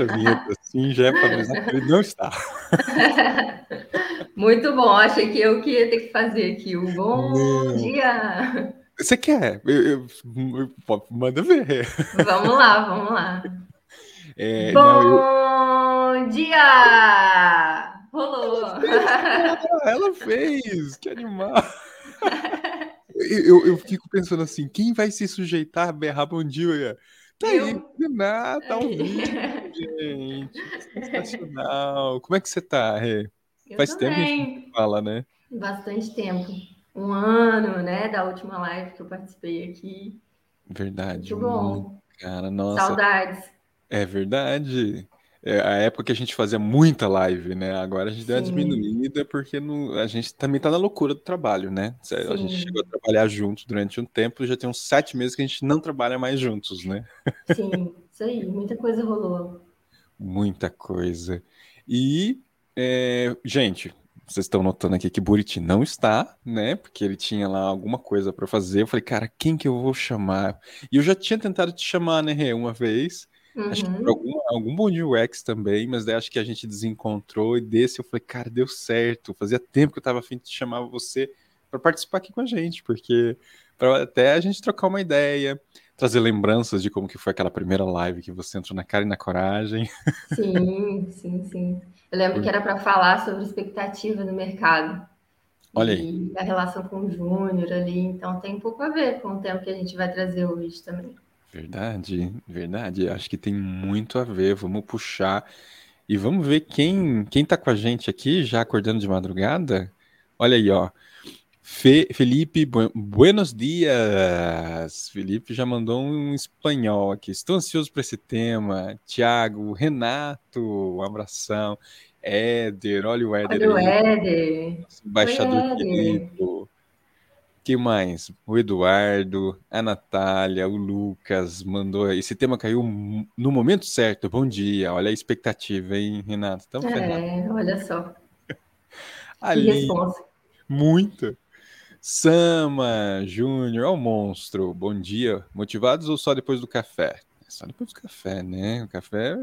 Quando entra a vinheta assim, já é para avisar que ele não está. Muito bom, achei que eu que ia ter que fazer aqui o bom não. dia. Você quer? Eu, eu, eu, manda ver. Vamos lá, vamos lá. É, bom não, dia! Rolou! Ela fez, ela fez, que animal! Eu, eu fico pensando assim, quem vai se sujeitar a berrar bom dia? Tá aí, Renata, ao vivo, gente. Sensacional. Como é que você tá, Rê? Faz tempo que a gente fala, né? Bastante tempo. Um ano, né, da última live que eu participei aqui. Verdade. Muito bom. Cara, nossa. Saudades. É verdade. É a época que a gente fazia muita live, né? Agora a gente deu uma diminuída porque não, a gente também tá na loucura do trabalho, né? A gente chegou a trabalhar junto durante um tempo, já tem uns sete meses que a gente não trabalha mais juntos, né? Sim, isso aí, muita coisa rolou. Muita coisa. E, é, gente, vocês estão notando aqui que Buriti não está, né? Porque ele tinha lá alguma coisa para fazer. Eu falei, cara, quem que eu vou chamar? E eu já tinha tentado te chamar, né, Rê, uma vez. Uhum. Acho que por uhum. algum, algum bom de UX também, mas daí acho que a gente desencontrou e desse eu falei, cara, deu certo. Fazia tempo que eu tava afim de chamar você para participar aqui com a gente, porque para até a gente trocar uma ideia, trazer lembranças de como que foi aquela primeira live que você entrou na cara e na coragem. Sim, sim, sim. Eu lembro que era para falar sobre expectativa no mercado. Olha aí. a relação com o Júnior ali, então tem um pouco a ver com o tema que a gente vai trazer hoje também. Verdade, verdade. Acho que tem muito a ver. Vamos puxar e vamos ver quem quem tá com a gente aqui, já acordando de madrugada. Olha aí, ó. Fe, Felipe, bu buenos dias. Felipe já mandou um espanhol aqui. Estou ansioso para esse tema. Tiago, Renato, um abração. Éder, olha o Éder. Olha o Éder. Embaixador querido que mais? O Eduardo, a Natália, o Lucas mandou. Esse tema caiu no momento certo. Bom dia. Olha a expectativa, hein, Renato? Estamos é, olha só. Ali, muito. Sama, Júnior, ó o monstro. Bom dia. Motivados ou só depois do café? É só depois do café, né? O café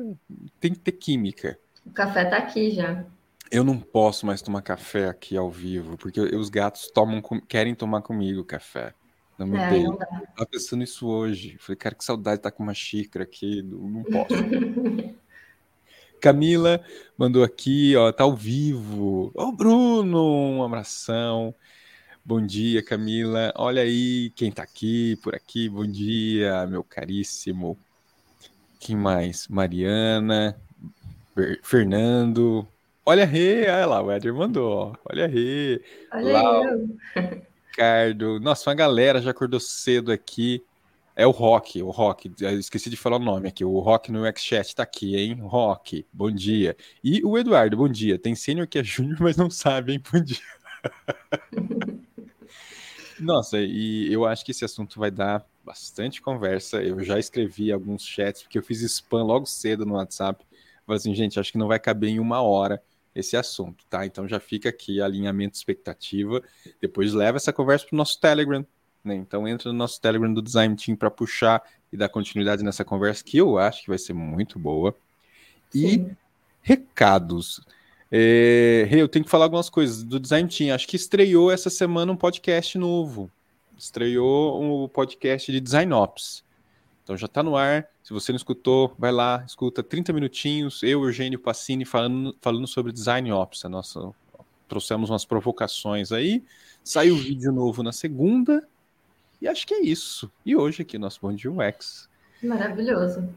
tem que ter química. O café tá aqui já. Eu não posso mais tomar café aqui ao vivo, porque os gatos tomam, querem tomar comigo café. Não me é, dei. Tava pensando isso hoje. Falei, cara, que saudade de estar com uma xícara aqui. Não posso. Camila mandou aqui, ó, tá ao vivo. Ô, Bruno, um abração. Bom dia, Camila. Olha aí quem tá aqui, por aqui. Bom dia, meu caríssimo. Quem mais? Mariana, Fernando, Olha Rê, olha lá, o Éder mandou, ó. Olha Rê. Olha eu. Ricardo. Nossa, uma galera já acordou cedo aqui. É o Rock, o Rock. esqueci de falar o nome aqui. O Rock no X-Chat tá aqui, hein? Rock, bom dia. E o Eduardo, bom dia. Tem sênior que é júnior, mas não sabe, hein? Bom dia. Nossa, e eu acho que esse assunto vai dar bastante conversa. Eu já escrevi alguns chats, porque eu fiz spam logo cedo no WhatsApp. Falei assim, gente, acho que não vai caber em uma hora esse assunto, tá? Então já fica aqui alinhamento expectativa. Depois leva essa conversa para o nosso Telegram, né? Então entra no nosso Telegram do Design Team para puxar e dar continuidade nessa conversa que eu acho que vai ser muito boa. E Sim. recados. É, eu tenho que falar algumas coisas do Design Team. Acho que estreou essa semana um podcast novo. Estreou o um podcast de Design Ops. Então já está no ar. Se você não escutou, vai lá, escuta 30 minutinhos. Eu, Eugênio Passini, falando, falando sobre Design Ops. A nossa, trouxemos umas provocações aí. Saiu o vídeo novo na segunda. E acho que é isso. E hoje aqui, nosso Bom Dia UX. Maravilhoso.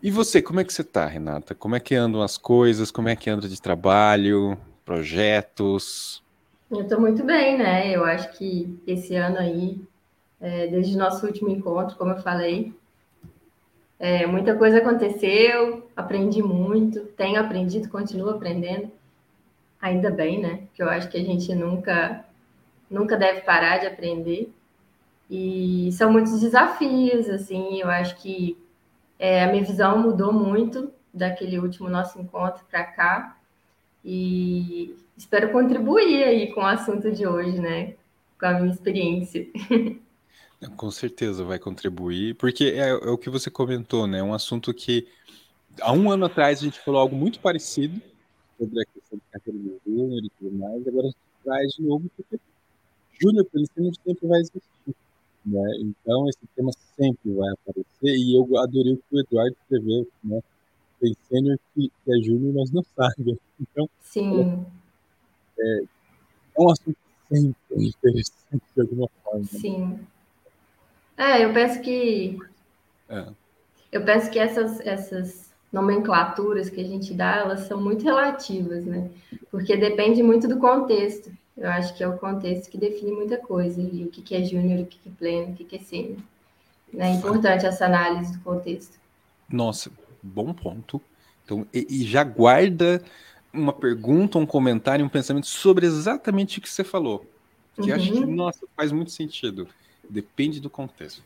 E você, como é que você está, Renata? Como é que andam as coisas? Como é que anda de trabalho, projetos? Eu estou muito bem, né? Eu acho que esse ano aí, é, desde o nosso último encontro, como eu falei, é, muita coisa aconteceu, aprendi muito, tenho aprendido, continuo aprendendo. Ainda bem, né? Que eu acho que a gente nunca, nunca deve parar de aprender. E são muitos desafios, assim. Eu acho que é, a minha visão mudou muito daquele último nosso encontro para cá. E espero contribuir aí com o assunto de hoje, né? com a minha experiência. Com certeza vai contribuir, porque é, é, o que você comentou, né? Um assunto que há um ano atrás a gente falou algo muito parecido sobre a questão de carreira do júnior e tudo mais, agora a gente traz de novo porque júnior pelo sempre vai existir. Né? Então esse tema sempre vai aparecer e eu adorei o que o Eduardo escreveu, né? Tem sênior que, que é júnior, mas não sabe. Então, Sim. É, é um assunto sempre interessante de alguma forma. Né? É, eu penso que. É. Eu penso que essas, essas nomenclaturas que a gente dá, elas são muito relativas, né? Porque depende muito do contexto. Eu acho que é o contexto que define muita coisa. E o que é júnior, o que é pleno, o que é sênior. É importante essa análise do contexto. Nossa, bom ponto. Então, e, e já guarda uma pergunta, um comentário, um pensamento sobre exatamente o que você falou. Que uhum. acho que, nossa, faz muito sentido. Depende do contexto.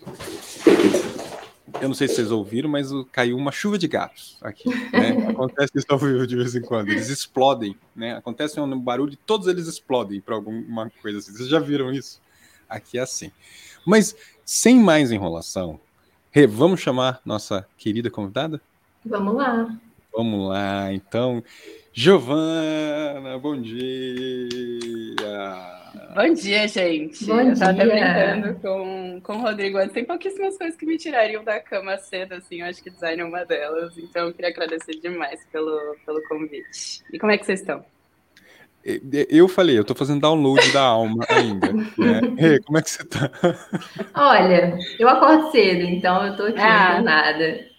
Eu não sei se vocês ouviram, mas caiu uma chuva de gatos aqui. Né? Acontece isso ao vivo de vez em quando. Eles explodem, né? Acontece um barulho e todos eles explodem para alguma coisa assim. Vocês já viram isso? Aqui é assim. Mas sem mais enrolação, vamos chamar nossa querida convidada? Vamos lá. Vamos lá, então. Giovana, bom dia! Bom dia, gente. Bom eu tava dia. brincando com, com o Rodrigo antes. Tem pouquíssimas coisas que me tirariam da cama cedo, assim. Eu acho que design é uma delas. Então, eu queria agradecer demais pelo, pelo convite. E como é que vocês estão? Eu falei, eu tô fazendo download da alma ainda. Né? Hey, como é que você tá? Olha, eu acordo cedo, então eu tô aqui, ah. nada.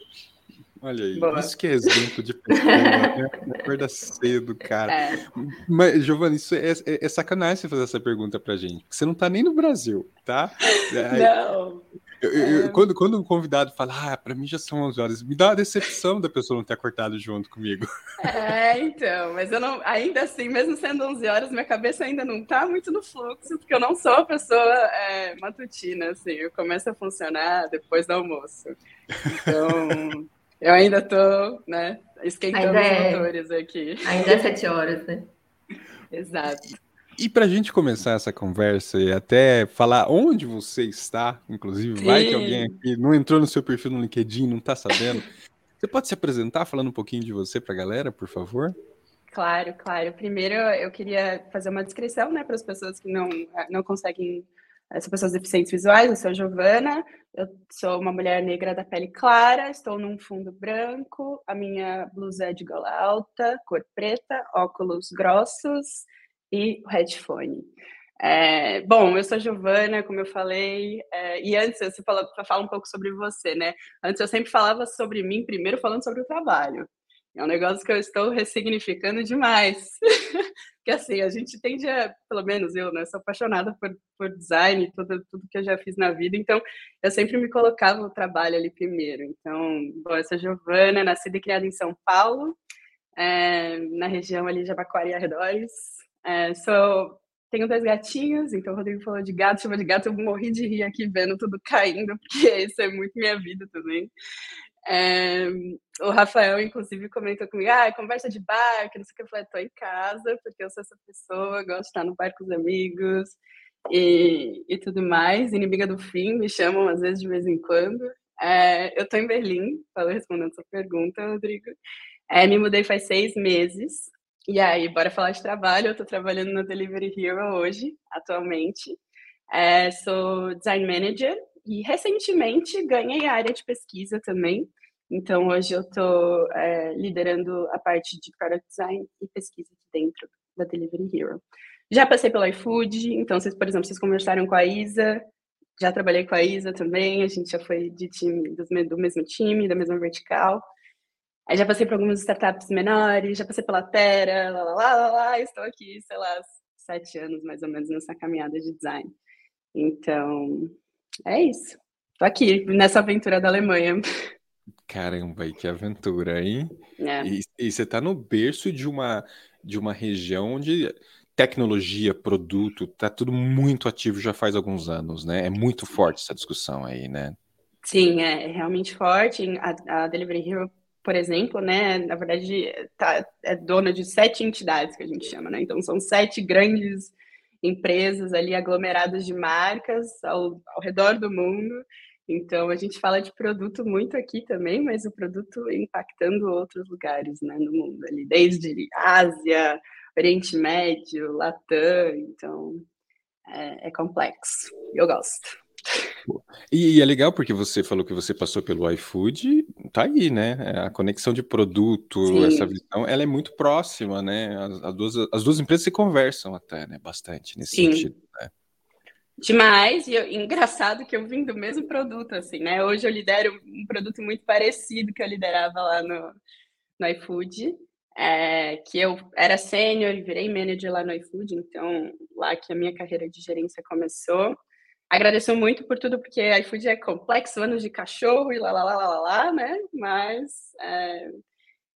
Olha aí, Boa. isso que é exemplo de pessoa, né? Acorda cedo, cara. É. Mas, Giovanni, isso é, é, é, sacanagem você fazer essa pergunta pra gente, porque você não tá nem no Brasil, tá? Aí, não. Eu, eu, é. quando, quando um convidado fala, ah, pra mim já são 11 horas, me dá uma decepção da pessoa não ter acordado junto comigo. É, então, mas eu não, ainda assim, mesmo sendo 11 horas, minha cabeça ainda não tá muito no fluxo, porque eu não sou uma pessoa é, matutina, assim, eu começo a funcionar depois do almoço. Então. Eu ainda tô, né, esquentando ainda os é... motores aqui. Ainda é sete horas, né? Exato. E para a gente começar essa conversa e até falar onde você está, inclusive, Sim. vai que alguém aqui não entrou no seu perfil no LinkedIn, não está sabendo. Você pode se apresentar falando um pouquinho de você para a galera, por favor? Claro, claro. Primeiro, eu queria fazer uma descrição, né, para as pessoas que não, não conseguem são pessoas deficientes visuais, eu sou Giovana, eu sou uma mulher negra da pele clara, estou num fundo branco, a minha blusa é de gola alta, cor preta, óculos grossos e headphone. É, bom, eu sou Giovana, como eu falei, é, e antes você fala, fala um pouco sobre você, né? Antes eu sempre falava sobre mim, primeiro falando sobre o trabalho. É um negócio que eu estou ressignificando demais. que assim, a gente tende a, pelo menos eu, né, sou apaixonada por, por design, tudo, tudo que eu já fiz na vida, então eu sempre me colocava o trabalho ali primeiro. Então, bom, sou Giovana, nascida e criada em São Paulo, é, na região ali de Jabaquara e arredores. É, sou, tenho dois gatinhos, então o Rodrigo falou de gato, chama de gato, eu morri de rir aqui vendo tudo caindo, porque isso é muito minha vida também. É, o Rafael, inclusive, comentou comigo: ah, conversa de bar, que não sei o que. Eu falei: tô em casa, porque eu sou essa pessoa, gosto de estar no bar com os amigos e, e tudo mais. Inimiga do fim, me chamam às vezes de vez em quando. É, eu tô em Berlim, falei respondendo sua pergunta, Rodrigo. É, me mudei faz seis meses. E aí, bora falar de trabalho. Eu tô trabalhando no Delivery Hero hoje, atualmente. É, sou design manager e recentemente ganhei a área de pesquisa também. Então, hoje eu estou é, liderando a parte de product design e pesquisa dentro da Delivery Hero. Já passei pelo iFood, então, vocês, por exemplo, vocês conversaram com a Isa, já trabalhei com a Isa também, a gente já foi de time, do mesmo time, da mesma vertical. Aí já passei por algumas startups menores, já passei pela Terra, lá, lá, lá, lá, lá, estou aqui, sei lá, sete anos mais ou menos nessa caminhada de design. Então, é isso. Tô aqui nessa aventura da Alemanha. Caramba, que aventura, hein? É. E, e, você tá no berço de uma, de uma região onde tecnologia, produto, tá tudo muito ativo já faz alguns anos, né? É muito forte essa discussão aí, né? Sim, é realmente forte. A, a Delivery Hero, por exemplo, né? Na verdade, tá, é dona de sete entidades que a gente chama, né? Então são sete grandes empresas ali aglomeradas de marcas ao, ao redor do mundo. Então, a gente fala de produto muito aqui também, mas o produto impactando outros lugares né, no mundo, ali, desde Ásia, Oriente Médio, Latam. Então, é, é complexo. Eu gosto. E, e, é legal porque você falou que você passou pelo iFood, tá aí, né? É, a conexão de produto, Sim. essa visão, ela é muito próxima, né? As, as, duas, as duas empresas se conversam até, né? Bastante nesse Sim. sentido. Né? Demais, e eu, engraçado que eu vim do mesmo produto, assim, né? Hoje eu lidero um produto muito parecido que eu liderava lá no, no iFood, é, que eu era sênior e virei manager lá no iFood, então lá que a minha carreira de gerência começou. Agradeço muito por tudo, porque iFood é complexo, anos de cachorro e lá, lá, lá, lá, lá, né? Mas é,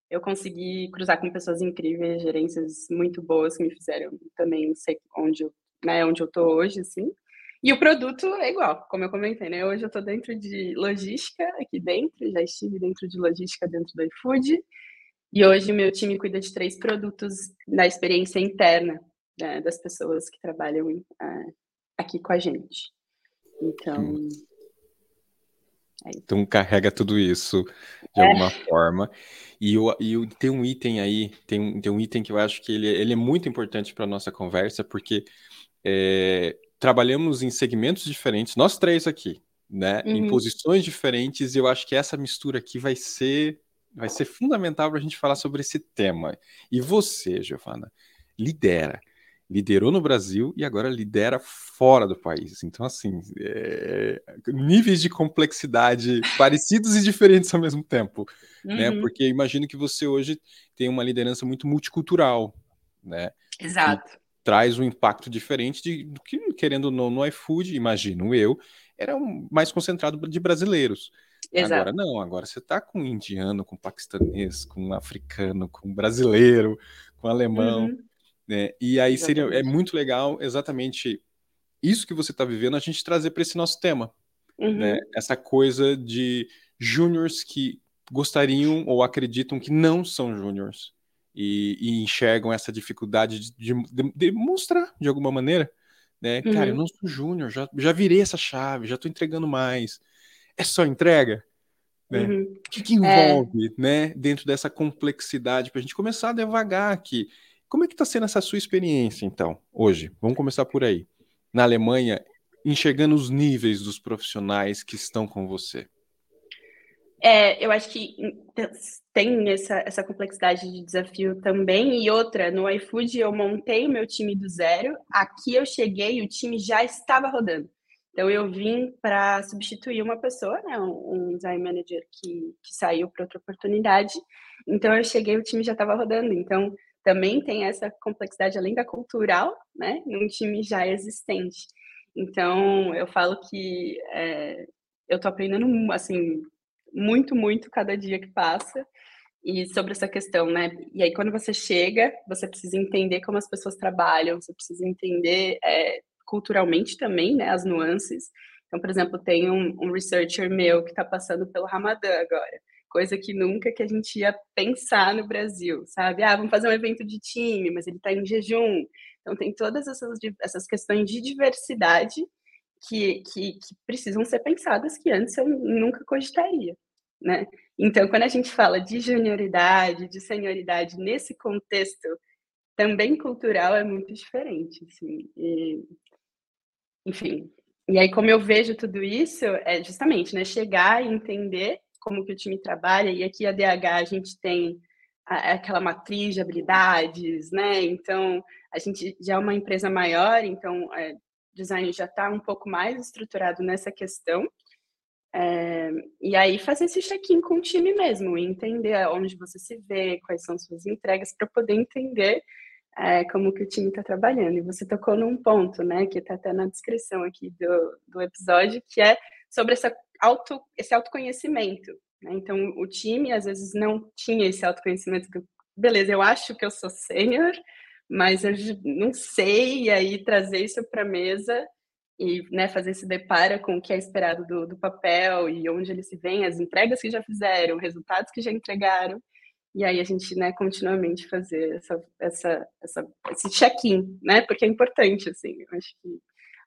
eu consegui cruzar com pessoas incríveis, gerências muito boas que me fizeram também ser onde eu, né, onde eu tô hoje, assim. E o produto é igual, como eu comentei, né? Hoje eu estou dentro de logística aqui dentro, já estive dentro de logística dentro do iFood. E hoje o meu time cuida de três produtos da experiência interna né, das pessoas que trabalham é, aqui com a gente. Então. Hum. É então carrega tudo isso de é. alguma forma. E, eu, e eu, tem um item aí, tem um, tem um item que eu acho que ele, ele é muito importante para a nossa conversa, porque é, trabalhamos em segmentos diferentes, nós três aqui, né? Uhum. Em posições diferentes, e eu acho que essa mistura aqui vai ser vai ser fundamental para a gente falar sobre esse tema. E você, Giovana, lidera liderou no Brasil e agora lidera fora do país. Então, assim, é... níveis de complexidade parecidos e diferentes ao mesmo tempo, né? uhum. né? Porque imagino que você hoje tem uma liderança muito multicultural, né? Exato. traz um impacto diferente de, do que, querendo no, no iFood, imagino eu, era um, mais concentrado de brasileiros. Exato. Agora não, agora você está com indiano, com paquistanês, com africano, com brasileiro, com alemão. Uhum. Né? E aí seria é muito legal exatamente isso que você está vivendo a gente trazer para esse nosso tema, uhum. né? Essa coisa de júniors que gostariam ou acreditam que não são júniors e, e, enxergam essa dificuldade de, de, de, demonstrar de alguma maneira, né? Uhum. Cara, eu não sou júnior, já, já virei essa chave, já estou entregando mais. É só entrega? Né? Uhum. O que, que envolve, é... né, dentro dessa complexidade para a gente começar devagar aqui? Como é que está sendo essa sua experiência, então, hoje? Vamos começar por aí. Na Alemanha, enxergando os níveis dos profissionais que estão com você. É, eu acho que tem essa, essa complexidade de desafio também. E outra, no iFood eu montei o meu time do zero. Aqui eu cheguei e o time já estava rodando. Então eu vim para substituir uma pessoa, né, um, design manager que, que saiu para outra oportunidade. Então eu cheguei e o time já estava rodando. Então também tem essa complexidade além da cultural, né, num time já existente. Então, eu falo que é, eu estou aprendendo, assim, muito, muito cada dia que passa, e sobre essa questão, né, e aí quando você chega, você precisa entender como as pessoas trabalham, você precisa entender é, culturalmente também, né, as nuances. Então, por exemplo, tem um, um researcher meu que está passando pelo Ramadã agora, coisa que nunca que a gente ia pensar no Brasil, sabe? Ah, vamos fazer um evento de time, mas ele está em jejum. Então tem todas essas, essas questões de diversidade que, que, que precisam ser pensadas que antes eu nunca cogitaria, né? Então, quando a gente fala de junioridade, de senioridade nesse contexto também cultural, é muito diferente, assim. E, enfim, e aí como eu vejo tudo isso, é justamente, né, chegar e entender como que o time trabalha, e aqui a DH a gente tem aquela matriz de habilidades, né? Então, a gente já é uma empresa maior, então é, design já está um pouco mais estruturado nessa questão. É, e aí fazer esse check-in com o time mesmo, entender onde você se vê, quais são suas entregas, para poder entender é, como que o time está trabalhando. E você tocou num ponto, né, que está até na descrição aqui do, do episódio, que é sobre essa auto, esse autoconhecimento. Né? Então, o time às vezes não tinha esse autoconhecimento. Que, beleza, eu acho que eu sou sênior, mas eu não sei, e aí trazer isso para a mesa e né, fazer esse depara com o que é esperado do, do papel e onde eles se veem, as entregas que já fizeram, resultados que já entregaram. e aí a gente, né, continuamente fazer essa, essa, essa, esse check-in, né, porque é importante, assim, eu acho que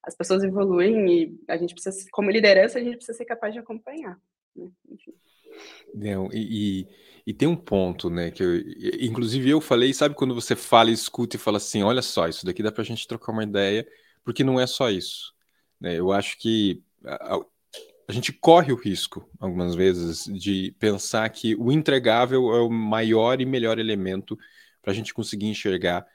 as pessoas evoluem e a gente precisa, como liderança, a gente precisa ser capaz de acompanhar, né? enfim. Não, e, e, e, tem um ponto, né, que eu, inclusive eu falei, sabe quando você fala, escuta e fala assim, olha só, isso daqui dá pra gente trocar uma ideia, porque não é só isso, né, eu acho que a, a gente corre o risco, algumas vezes, de pensar que o entregável é o maior e melhor elemento para a gente conseguir enxergar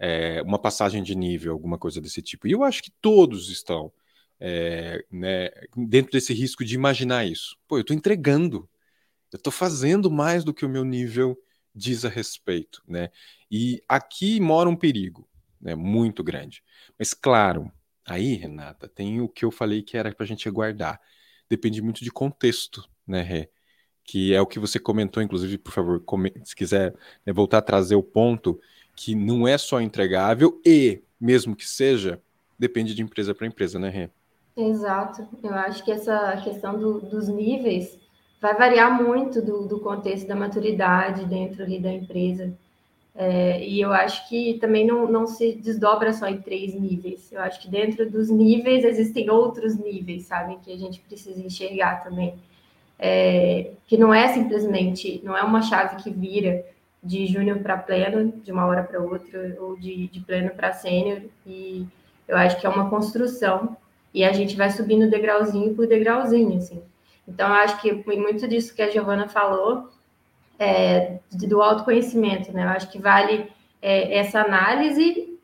é, uma passagem de nível, alguma coisa desse tipo. E eu acho que todos estão é, né, dentro desse risco de imaginar isso. Pô, eu estou entregando, eu estou fazendo mais do que o meu nível diz a respeito, né? E aqui mora um perigo, né, muito grande. Mas claro, aí, Renata, tem o que eu falei que era para a gente guardar. Depende muito de contexto, né, Rê? Que é o que você comentou, inclusive, por favor, se quiser né, voltar a trazer o ponto que não é só entregável e, mesmo que seja, depende de empresa para empresa, né, Rê? Exato. Eu acho que essa questão do, dos níveis vai variar muito do, do, contexto da maturidade dentro ali da empresa. É, e eu acho que também não, não se desdobra só em três níveis. Eu acho que dentro dos níveis existem outros níveis, sabe? Que a gente precisa enxergar também. É, que não é simplesmente, não é uma chave que vira de júnior para pleno, de uma hora para outra, ou de, de pleno para sênior, e eu acho que é uma construção, e a gente vai subindo degrauzinho por degrauzinho, assim. Então, eu acho que muito disso que a Giovana falou, é, do autoconhecimento, né? Eu acho que vale é, essa análise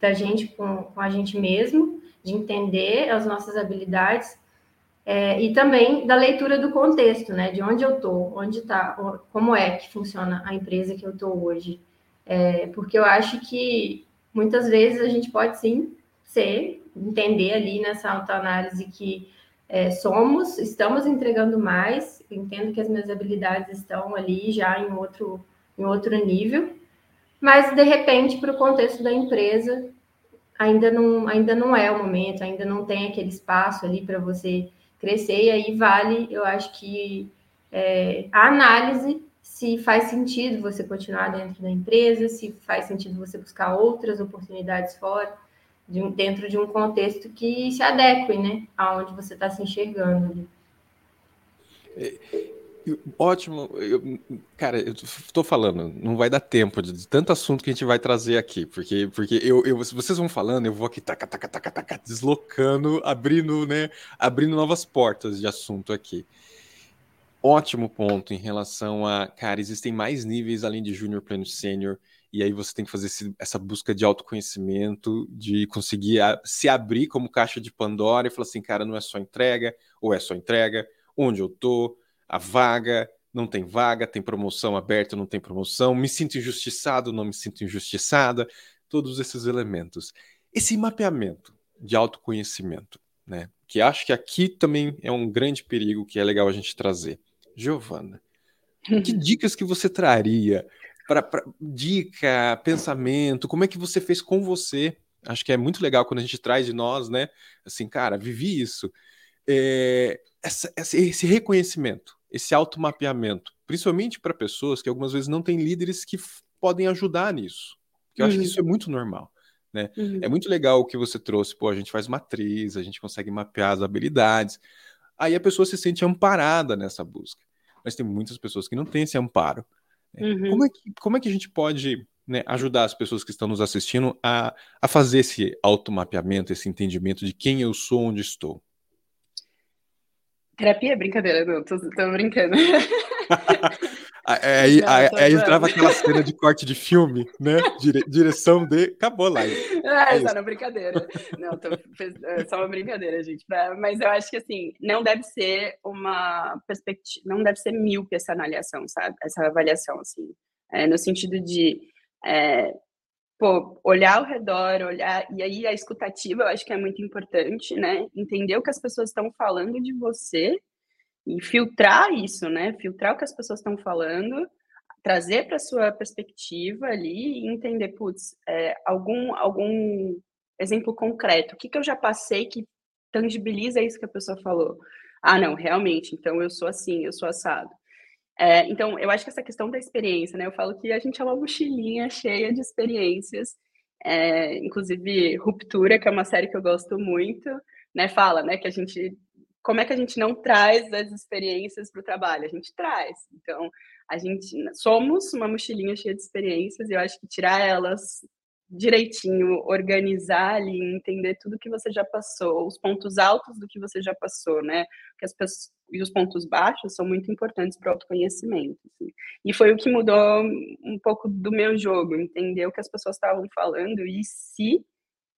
da gente com, com a gente mesmo, de entender as nossas habilidades, é, e também da leitura do contexto, né? De onde eu estou, onde está, como é que funciona a empresa que eu estou hoje. É, porque eu acho que muitas vezes a gente pode sim ser, entender ali nessa autoanálise que é, somos, estamos entregando mais, entendo que as minhas habilidades estão ali já em outro, em outro nível, mas de repente, para o contexto da empresa, ainda não, ainda não é o momento, ainda não tem aquele espaço ali para você crescer, e aí vale, eu acho que é, a análise se faz sentido você continuar dentro da empresa, se faz sentido você buscar outras oportunidades fora, de dentro de um contexto que se adeque, né, aonde você está se enxergando. Ótimo. Eu, cara, eu tô falando, não vai dar tempo de, de, tanto assunto que a gente vai trazer aqui, porque, porque eu, eu, vocês vão falando, eu vou aqui taca, taca, taca, taca, deslocando, abrindo, né, abrindo novas portas de assunto aqui. Ótimo ponto em relação a, cara, existem mais níveis além de júnior, pleno, sênior, e aí você tem que fazer esse, essa busca de autoconhecimento, de conseguir a, se abrir como caixa de Pandora e falar assim, cara, não é só entrega, ou é só entrega, onde eu tô, a vaga, não tem vaga, tem promoção aberta, não tem promoção, me sinto injustiçado, não me sinto injustiçada, todos esses elementos. Esse mapeamento de autoconhecimento, né? Que acho que aqui também é um grande perigo que é legal a gente trazer. Giovana, que dicas que você traria para dica, pensamento, como é que você fez com você? Acho que é muito legal quando a gente traz de nós, né? Assim, cara, vivi isso. É, essa, esse reconhecimento, esse automapeamento, principalmente para pessoas que algumas vezes não têm líderes que podem ajudar nisso. Eu uhum. acho que isso é uhum. muito normal. Né? Uhum. É muito legal o que você trouxe, pô, a gente faz matriz, a gente consegue mapear as habilidades. Aí a pessoa se sente amparada nessa busca. Mas tem muitas pessoas que não têm esse amparo. Né? Uhum. Como, é que, como é que a gente pode né, ajudar as pessoas que estão nos assistindo a, a fazer esse automapeamento, esse entendimento de quem eu sou, onde estou? Terapia é brincadeira, não, tô, tô brincando. aí, não, aí, aí entrava aquela cena de corte de filme, né? Dire, direção de. Acabou lá. Ah, é só na brincadeira. Não, tô, é só uma brincadeira, gente. Mas eu acho que assim, não deve ser uma perspectiva, não deve ser míope essa avaliação, sabe? Essa avaliação, assim. É, no sentido de é, pô, olhar ao redor, olhar, e aí a escutativa eu acho que é muito importante, né? Entender o que as pessoas estão falando de você e filtrar isso, né? Filtrar o que as pessoas estão falando, trazer para sua perspectiva ali e entender, putz, é, algum, algum exemplo concreto, o que, que eu já passei que tangibiliza isso que a pessoa falou. Ah, não, realmente, então eu sou assim, eu sou assado. É, então, eu acho que essa questão da experiência, né? Eu falo que a gente é uma mochilinha cheia de experiências, é, inclusive Ruptura, que é uma série que eu gosto muito, né? Fala, né? Que a gente, como é que a gente não traz as experiências para o trabalho? A gente traz. Então, a gente somos uma mochilinha cheia de experiências e eu acho que tirar elas direitinho, organizar ali, entender tudo que você já passou, os pontos altos do que você já passou, né? Que as pessoas, e os pontos baixos são muito importantes para o autoconhecimento. Assim. E foi o que mudou um pouco do meu jogo, entender o que as pessoas estavam falando e se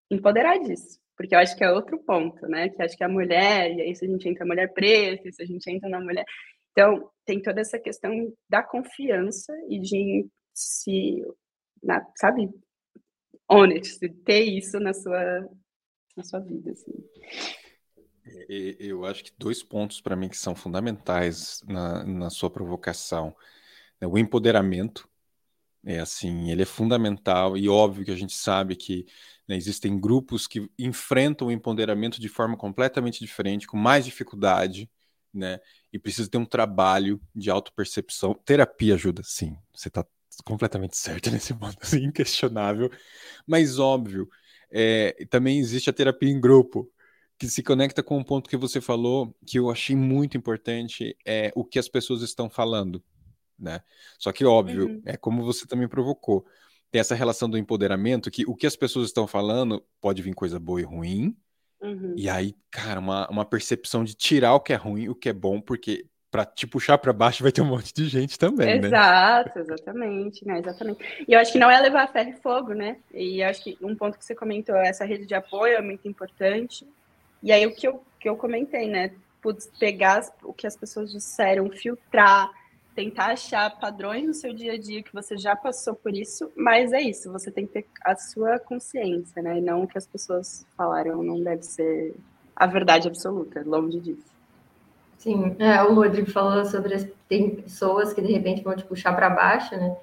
empoderar disso. Porque eu acho que é outro ponto, né? Que acho que a mulher, e aí se a gente entra na mulher preta, se a gente entra na mulher. Então, tem toda essa questão da confiança e de se, na, sabe, honesty, ter isso na sua, na sua vida. Assim. Eu acho que dois pontos para mim que são fundamentais na, na sua provocação. Né? O empoderamento, é assim, ele é fundamental e óbvio que a gente sabe que né, existem grupos que enfrentam o empoderamento de forma completamente diferente, com mais dificuldade, né? E precisa ter um trabalho de autopercepção. Terapia ajuda, sim. Você está completamente certo nesse ponto, assim, inquestionável. Mas óbvio, é, também existe a terapia em grupo, que se conecta com um ponto que você falou, que eu achei muito importante, é o que as pessoas estão falando, né? Só que óbvio, uhum. é como você também provocou, tem essa relação do empoderamento, que o que as pessoas estão falando pode vir coisa boa e ruim, uhum. e aí, cara, uma, uma percepção de tirar o que é ruim, o que é bom, porque para te puxar para baixo vai ter um monte de gente também, né? Exato, exatamente, né? Exatamente. E eu acho que não é levar ferro e fogo, né? E acho que um ponto que você comentou, essa rede de apoio é muito importante. E aí o que eu, que eu comentei, né? Pegar o que as pessoas disseram, filtrar, tentar achar padrões no seu dia a dia que você já passou por isso, mas é isso, você tem que ter a sua consciência, né? E não o que as pessoas falaram não deve ser a verdade absoluta, longe disso. Sim, é, o Rodrigo falou sobre as, tem pessoas que de repente vão te puxar para baixo, né?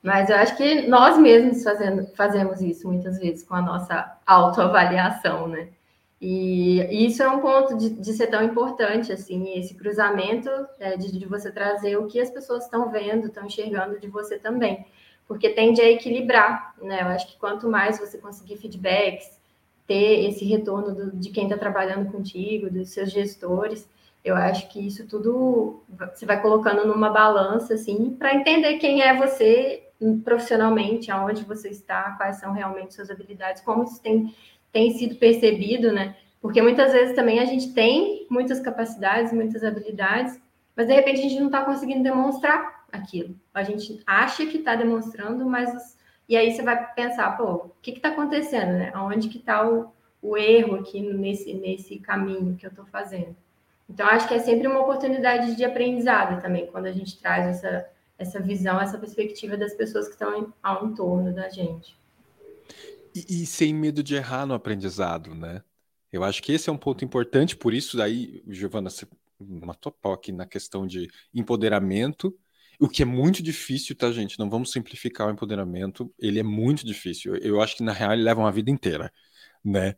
Mas eu acho que nós mesmos fazendo, fazemos isso muitas vezes com a nossa autoavaliação, né? E, isso é um ponto de, de, ser tão importante, assim, esse cruzamento é, de, de você trazer o que as pessoas estão vendo, estão enxergando de você também, porque tende a equilibrar, né? Eu acho que quanto mais você conseguir feedbacks, ter esse retorno do, de quem está trabalhando contigo, dos seus gestores, eu acho que isso tudo você vai colocando numa balança, assim, para entender quem é você profissionalmente, aonde você está, quais são realmente suas habilidades, como isso tem, tem sido percebido, né? Porque muitas vezes também a gente tem muitas capacidades, muitas habilidades, mas de repente a gente não está conseguindo demonstrar aquilo. A gente acha que está demonstrando, mas. E aí você vai pensar, pô, o que está acontecendo, né? Aonde que está o, o erro aqui nesse, nesse caminho que eu estou fazendo? Então, acho que é sempre uma oportunidade de aprendizado também, quando a gente traz essa, essa visão, essa perspectiva das pessoas que estão ao entorno da gente. E, e, sem medo de errar no aprendizado, né? Eu acho que esse é um ponto importante, por isso daí, Giovana, você matou pau aqui na questão de empoderamento, o que é muito difícil, tá, gente? Não vamos simplificar o empoderamento, ele é muito difícil. Eu acho que, na real, ele leva uma vida inteira né?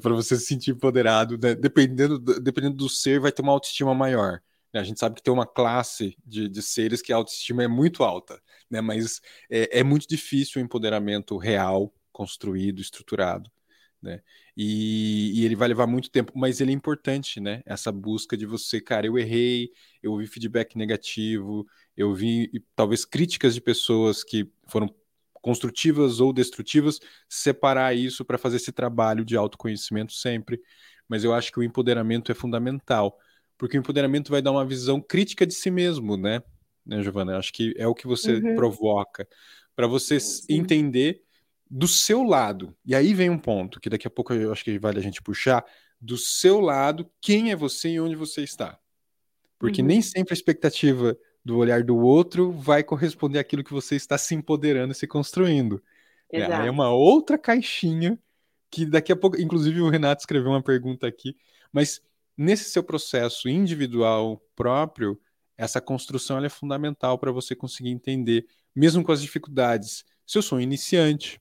Para você se sentir empoderado, né? dependendo, dependendo do ser, vai ter uma autoestima maior. Né? A gente sabe que tem uma classe de, de seres que a autoestima é muito alta, né? Mas é, é muito difícil o empoderamento real, construído, estruturado. Né? E, e, ele vai levar muito tempo, mas ele é importante, né? Essa busca de você, cara, eu errei, eu ouvi feedback negativo, eu vi talvez críticas de pessoas que foram construtivas ou destrutivas, separar isso para fazer esse trabalho de autoconhecimento sempre. Mas eu acho que o empoderamento é fundamental, porque o empoderamento vai dar uma visão crítica de si mesmo, né, né Giovana? Acho que é o que você uhum. provoca, para você Sim. entender do seu lado. E aí vem um ponto que daqui a pouco eu acho que vale a gente puxar, do seu lado, quem é você e onde você está. Porque uhum. nem sempre a expectativa do olhar do outro vai corresponder àquilo que você está se empoderando e se construindo. É, é uma outra caixinha que daqui a pouco, inclusive o Renato escreveu uma pergunta aqui, mas nesse seu processo individual próprio, essa construção é fundamental para você conseguir entender, mesmo com as dificuldades, se eu sou um iniciante,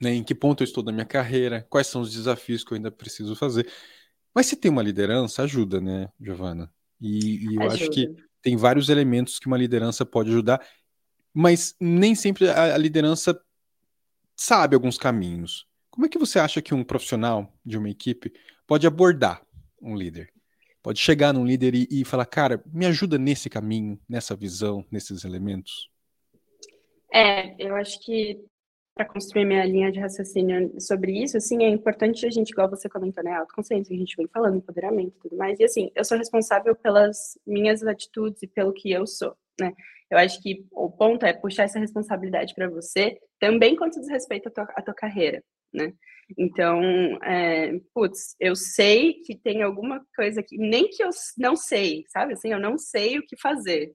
né, em que ponto eu estou da minha carreira, quais são os desafios que eu ainda preciso fazer. Mas se tem uma liderança, ajuda, né, Giovana? E, e eu ajuda. acho que tem vários elementos que uma liderança pode ajudar, mas nem sempre a, liderança sabe alguns caminhos. Como é que você acha que um profissional de uma equipe pode abordar um líder? Pode chegar num líder e, e falar, cara, me ajuda nesse caminho, nessa visão, nesses elementos? É, eu acho que para construir minha linha de raciocínio sobre isso, assim, é importante a gente, igual você comentou, né, autoconsciência, a gente vem falando, empoderamento e tudo mais, e assim, eu sou responsável pelas minhas atitudes e pelo que eu sou, né, eu acho que o ponto é puxar essa responsabilidade para você, também quando diz respeito à tua, à tua carreira, né? Então, é, putz, eu sei que tem alguma coisa que nem que eu não sei, sabe? Assim, eu não sei o que fazer.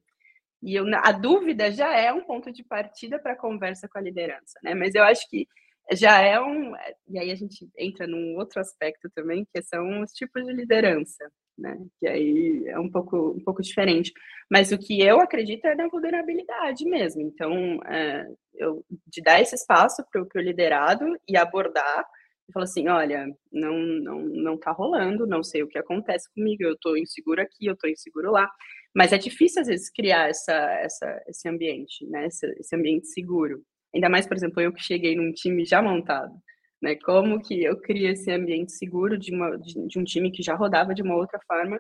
E eu, a dúvida já é um ponto de partida para a conversa com a liderança, né? Mas eu acho que já é um. E aí a gente entra num outro aspecto também, que são os tipos de liderança, né? Que aí é um pouco, um pouco diferente. Mas o que eu acredito é na vulnerabilidade mesmo. Então, é, eu, de dar esse espaço para o liderado e abordar, falar assim, olha, não, não, não tá rolando, não sei o que acontece comigo, eu estou inseguro aqui, eu estou inseguro lá. Mas é difícil, às vezes, criar essa, essa, esse ambiente, né? Esse, esse ambiente seguro. Ainda mais, por exemplo, eu que cheguei num time já montado né? Como que eu crio esse ambiente seguro de, uma, de, de um time que já rodava de uma outra forma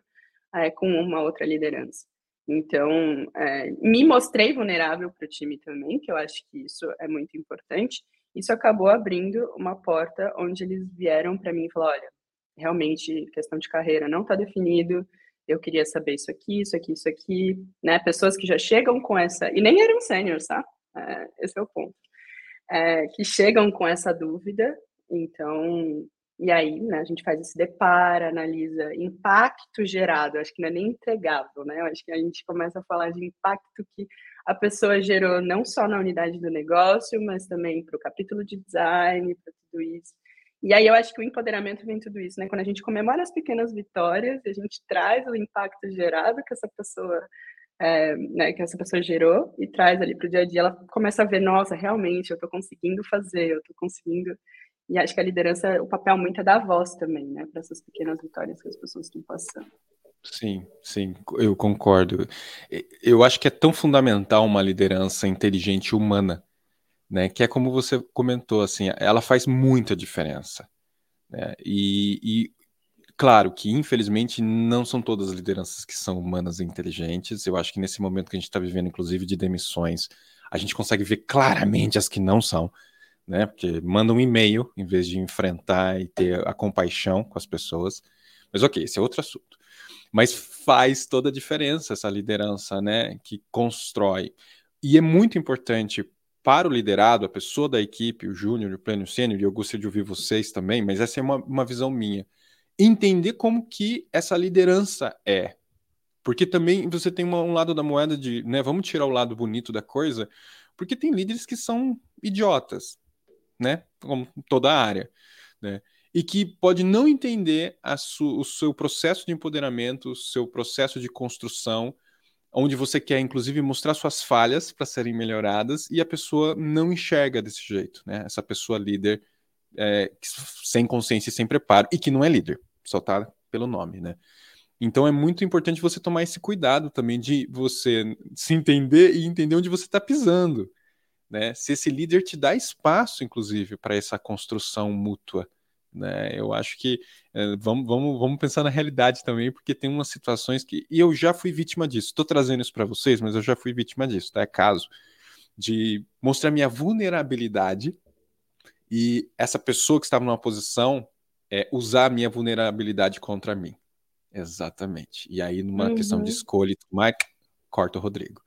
é, com uma outra liderança. Então, é, me mostrei vulnerável para o time também, que eu acho que isso é muito importante. Isso acabou abrindo uma porta onde eles vieram para mim e falaram: olha, realmente questão de carreira não está definido. Eu queria saber isso aqui, isso aqui, isso aqui, né? Pessoas que já chegam com essa e nem eram seniors, tá? É, esse é o ponto. É, que chegam com essa dúvida então, e aí, né, a gente faz esse depara, analisa impacto gerado, acho que não é nem entregável, né? Eu acho que a gente começa a falar de impacto que a pessoa gerou não só na unidade do negócio, mas também para o capítulo de design, para tudo isso. E aí eu acho que o empoderamento vem tudo isso, né? Quando a gente comemora as pequenas vitórias, a gente traz o impacto gerado que essa pessoa é, né, que essa pessoa gerou e traz ali para o dia a dia, ela começa a ver, nossa, realmente eu estou conseguindo fazer, eu estou conseguindo e acho que a liderança, o papel muito é da voz também, né, para essas pequenas vitórias que as pessoas estão passando. Sim, sim, eu concordo. Eu acho que é tão fundamental uma liderança inteligente humana, né? Que é como você comentou, assim, ela faz muita diferença. Né? E, e claro que, infelizmente, não são todas as lideranças que são humanas e inteligentes. Eu acho que nesse momento que a gente está vivendo, inclusive de demissões, a gente consegue ver claramente as que não são né? Porque manda um e-mail em vez de enfrentar e ter a compaixão com as pessoas. Mas ok, esse é outro assunto. Mas faz toda a diferença essa liderança, né? Que constrói. E é muito importante para o liderado, a pessoa da equipe, o júnior, o pleno, sênior, e eu gostaria de ouvir vocês também, mas essa é uma, uma visão minha. Entender como que essa liderança é. Porque também você tem uma, um lado da moeda de, né, vamos tirar o lado bonito da coisa, porque tem líderes que são idiotas, né? Como toda a área, né? E que pode não entender o seu processo de empoderamento, o seu processo de construção, onde você quer, inclusive, mostrar suas falhas para serem melhoradas, e a pessoa não enxerga desse jeito, né? Essa pessoa líder é, sem consciência e sem preparo, e que não é líder, só tá pelo nome, né? Então é muito importante você tomar esse cuidado também de você se entender e entender onde você está pisando né? Se esse líder te dá espaço, inclusive, para essa construção mútua, né? Eu acho que é, vamos, vamos, vamos pensar na realidade também, porque tem umas situações que. E eu já fui vítima disso. Estou trazendo isso para vocês, mas eu já fui vítima disso, tá? É caso de mostrar minha vulnerabilidade e essa pessoa que estava numa posição é, usar a minha vulnerabilidade contra mim. Exatamente. E aí, numa uhum. questão de uhum. escolha, Mike, corta o Rodrigo.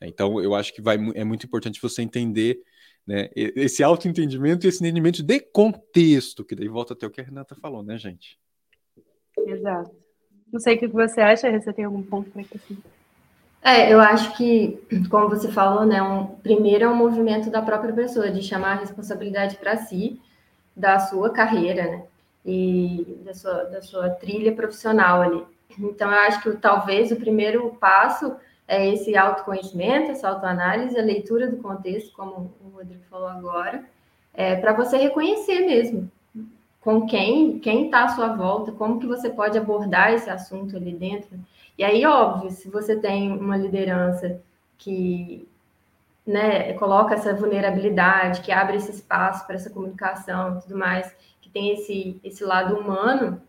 Então, eu acho que vai, é muito importante você entender né, esse autoentendimento e esse entendimento de contexto, que daí volta até o que a Renata falou, né, gente? Exato. Não sei o que você acha, você tem algum ponto para acrescentar? É, eu acho que, como você falou, né, um, primeiro é um movimento da própria pessoa, de chamar a responsabilidade para si, da sua carreira, né, e da sua, da sua trilha profissional ali. Então, eu acho que talvez o primeiro passo é esse autoconhecimento, essa autoanálise, a leitura do contexto, como o Rodrigo falou agora, é, para você reconhecer mesmo com quem quem está à sua volta, como que você pode abordar esse assunto ali dentro. E aí, óbvio, se você tem uma liderança que né, coloca essa vulnerabilidade, que abre esse espaço para essa comunicação e tudo mais, que tem esse, esse lado humano,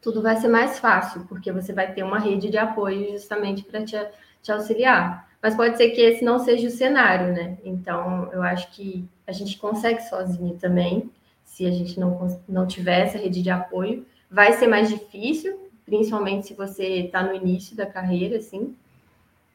tudo vai ser mais fácil, porque você vai ter uma rede de apoio justamente para te, te auxiliar. Mas pode ser que esse não seja o cenário, né? Então, eu acho que a gente consegue sozinho também, se a gente não, não tiver essa rede de apoio. Vai ser mais difícil, principalmente se você está no início da carreira, assim.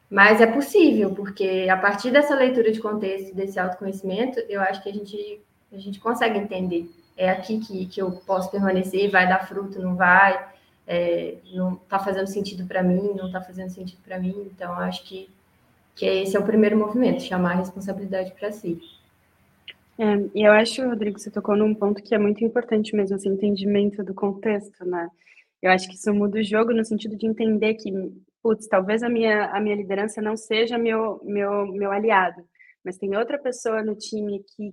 Mas é possível, porque a partir dessa leitura de contexto, desse autoconhecimento, eu acho que a gente, a gente consegue entender. É aqui que, que eu posso permanecer, vai dar fruto, não vai, é, não está fazendo sentido para mim, não está fazendo sentido para mim. Então, acho que que esse é o primeiro movimento, chamar a responsabilidade para si. É, e eu acho, Rodrigo, você tocou num ponto que é muito importante mesmo, esse entendimento do contexto, né? Eu acho que isso muda o jogo no sentido de entender que, putz, talvez a minha, a minha liderança não seja meu, meu, meu aliado, mas tem outra pessoa no time que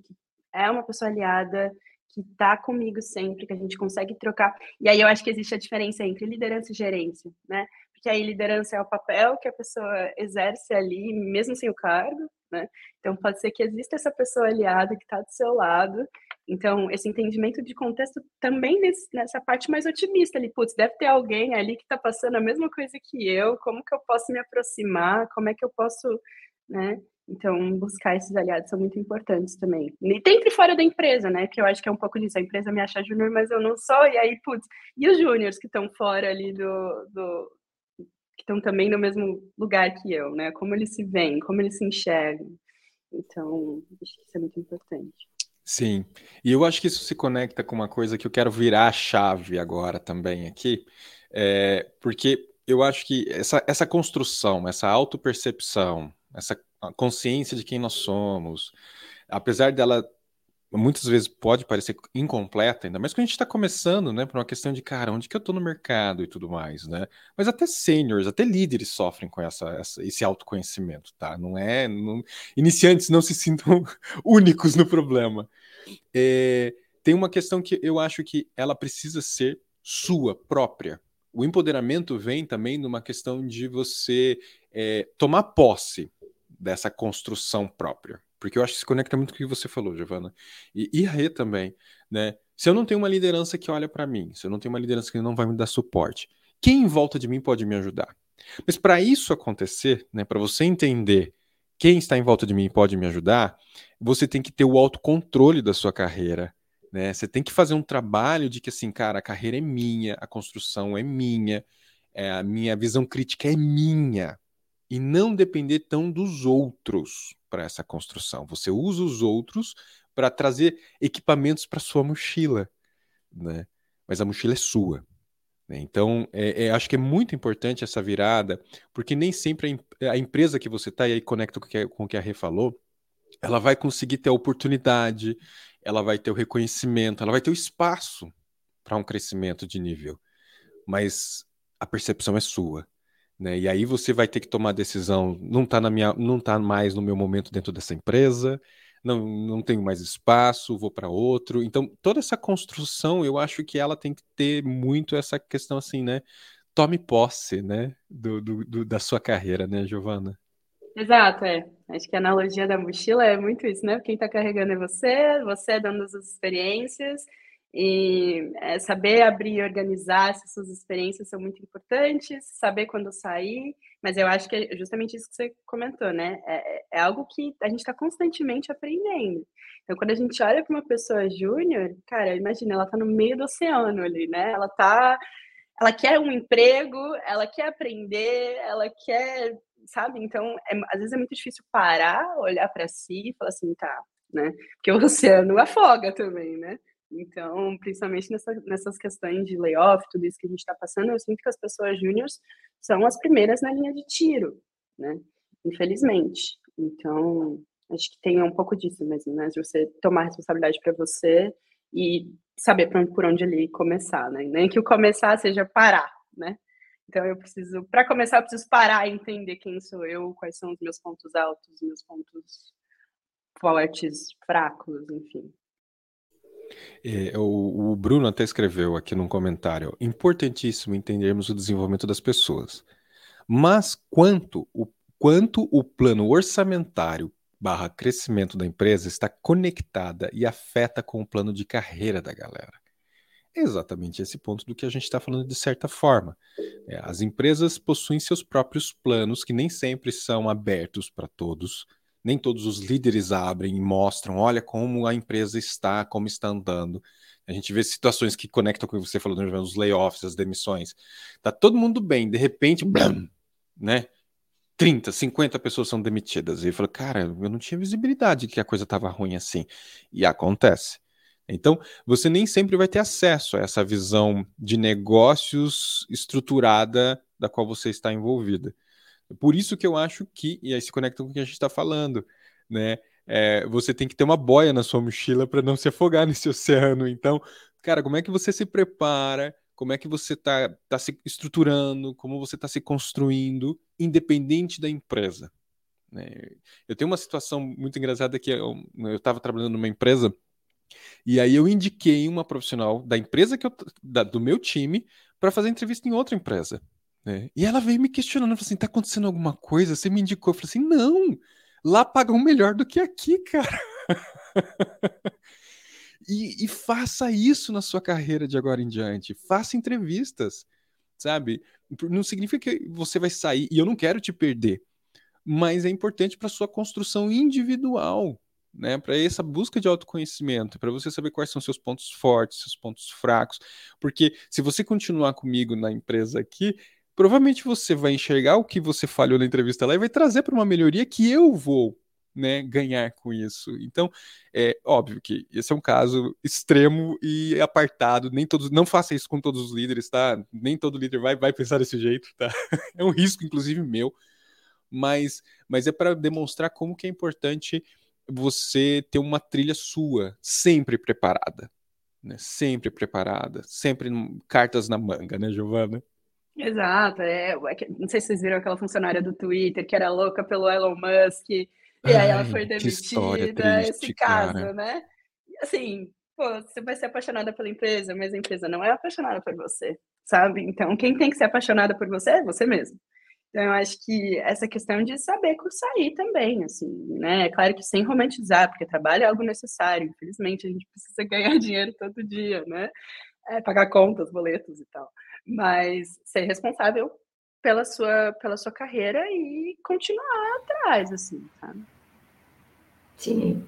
é uma pessoa aliada, que está comigo sempre, que a gente consegue trocar. E aí eu acho que existe a diferença entre liderança e gerência, né? porque aí liderança é o papel que a pessoa exerce ali, mesmo sem o cargo, né? Então pode ser que exista essa pessoa aliada que está do seu lado. Então, esse entendimento de contexto também nesse, nessa parte mais otimista ali, putz, deve ter alguém ali que está passando a mesma coisa que eu, como que eu posso me aproximar, como é que eu posso, né? Então, buscar esses aliados são muito importantes também. E dentro e fora da empresa, né? Que eu acho que é um pouco disso. A empresa me acha júnior, mas eu não sou. E aí, putz, e os júniores que estão fora ali do, do, que estão também no mesmo lugar que eu, né? Como eles se veem, como eles se enxergam. Então, acho que isso é muito importante. Sim, e eu acho que isso se conecta com uma coisa que eu quero virar a chave agora também aqui, é, porque eu acho que essa, essa construção, essa autopercepção, essa consciência de quem nós somos, apesar dela muitas vezes pode parecer incompleta ainda, mas quando a gente está começando, né, por uma questão de, cara, onde que eu estou no mercado e tudo mais, né? Mas até seniors, até líderes sofrem com essa, essa esse autoconhecimento, tá? Não é... Não, iniciantes não se sintam únicos no problema. É, tem uma questão que eu acho que ela precisa ser sua, própria. O empoderamento vem também numa questão de você é, tomar posse dessa construção própria. Porque eu acho que se conecta muito com o que você falou, Giovana. E, e Rê também, né? Se eu não tenho uma liderança que olha para mim, se eu não tenho uma liderança que não vai me dar suporte, quem em volta de mim pode me ajudar? Mas para isso acontecer, né, para você entender quem está em volta de mim pode me ajudar, você tem que ter o autocontrole da sua carreira, né? Você tem que fazer um trabalho de que assim, cara, a carreira é minha, a construção é minha, é, a minha visão crítica é minha e não depender tão dos outros para essa construção. Você usa os outros para trazer equipamentos para sua mochila, né? Mas a mochila é sua. Né? Então, é, é, acho que é muito importante essa virada, porque nem sempre a, a empresa que você está, e aí conecta com com o que a Rê falou, ela vai conseguir ter a oportunidade, ela vai ter o reconhecimento, ela vai ter o espaço para um crescimento de nível. Mas a percepção é sua. Né? E aí você vai ter que tomar decisão, não está na minha, não tá mais no meu momento dentro dessa empresa, não, não tenho mais espaço, vou para outro. Então, toda essa construção, eu acho que ela tem que ter muito essa questão assim, né? Tome posse, né? Do, do, do da sua carreira, né, Giovana? Exato, é. Acho que a analogia da mochila é muito isso, né? Quem está carregando é você, você é dando as experiências, e é, saber abrir e organizar essas suas experiências são muito importantes, saber quando sair, mas eu acho que é justamente isso que você comentou, né? É, é algo que a gente está constantemente aprendendo. Então, quando a gente olha para uma pessoa júnior, cara, imagina, ela está no meio do oceano ali, né? Ela tá. Ela quer um emprego, ela quer aprender, ela quer, sabe? Então, é, às vezes é muito difícil parar, olhar para si e falar assim, tá, né? Porque o oceano afoga também, né? Então, principalmente nessa, nessas questões de layoff, tudo isso que a gente está passando, eu sinto que as pessoas júniores são as primeiras na linha de tiro, né? Infelizmente. Então, acho que tem um pouco disso mesmo, né? De você tomar responsabilidade para você e saber por onde ele começar, né? Nem que o começar seja parar, né? Então eu preciso, para começar, eu preciso parar e entender quem sou eu, quais são os meus pontos altos, meus pontos fortes, fracos, enfim. É, o, o, Bruno até escreveu aqui num comentário: importantíssimo entendermos o desenvolvimento das pessoas. Mas quanto o, quanto o plano orçamentário barra crescimento da empresa está conectada e afeta com o plano de carreira da galera? É exatamente esse ponto do que a gente está falando de certa forma. É, as empresas possuem seus próprios planos que nem sempre são abertos para todos nem todos os líderes abrem e mostram, olha como a empresa está, como está andando. A gente vê situações que conectam com o que você falou, os layoffs, as demissões. Tá todo mundo bem, de repente, blam, né? 30, 50 pessoas são demitidas. E eu falo, cara, eu não tinha visibilidade que a coisa estava ruim assim. E acontece. Então, você nem sempre vai ter acesso a essa visão de negócios estruturada da qual você está envolvida. Por isso que eu acho que, e aí se conecta com o que a gente está falando, né? É, você tem que ter uma boia na sua mochila para não se afogar nesse oceano. Então, cara, como é que você se prepara? Como é que você está tá se estruturando? Como você está se construindo, independente da empresa? Né? Eu tenho uma situação muito engraçada que eu estava trabalhando numa empresa e aí eu indiquei uma profissional da empresa que eu, da, do meu time para fazer entrevista em outra empresa. Né? E ela veio me questionando, falou assim, tá acontecendo alguma coisa? Você me indicou. Eu falei assim, não, lá pagam melhor do que aqui, cara. e, e faça isso na sua carreira de agora em diante. Faça entrevistas, sabe? Não significa que você vai sair, e eu não quero te perder, mas é importante para sua construção individual, né, para essa busca de autoconhecimento, para você saber quais são seus pontos fortes, seus pontos fracos, porque se você continuar comigo na empresa aqui, provavelmente você vai enxergar o que você falhou na entrevista lá e vai trazer para uma melhoria que eu vou né, ganhar com isso. Então, é óbvio que esse é um caso extremo e apartado. Nem todos, não faça isso com todos os líderes, tá? Nem todo líder vai, vai pensar desse jeito, tá? É um risco, inclusive meu. Mas, mas é para demonstrar como que é importante você ter uma trilha sua sempre preparada, né? Sempre preparada, sempre cartas na manga, né, Giovana? Exato, é, é não sei se vocês viram aquela funcionária do Twitter que era louca pelo Elon Musk, e Ai, aí ela foi demitida, triste, esse caso, cara. né? Assim, pô, você vai ser apaixonada pela empresa, mas a empresa não é apaixonada por você, sabe? Então, quem tem que ser apaixonada por você é você mesmo. Então, eu acho que essa questão de saber sair também, assim, né? É claro que sem romantizar, porque trabalho é algo necessário. Infelizmente, a gente precisa ganhar dinheiro todo dia, né? É, pagar contas, boletos e tal mas ser responsável pela sua, pela sua carreira e continuar atrás, assim, sabe? Sim.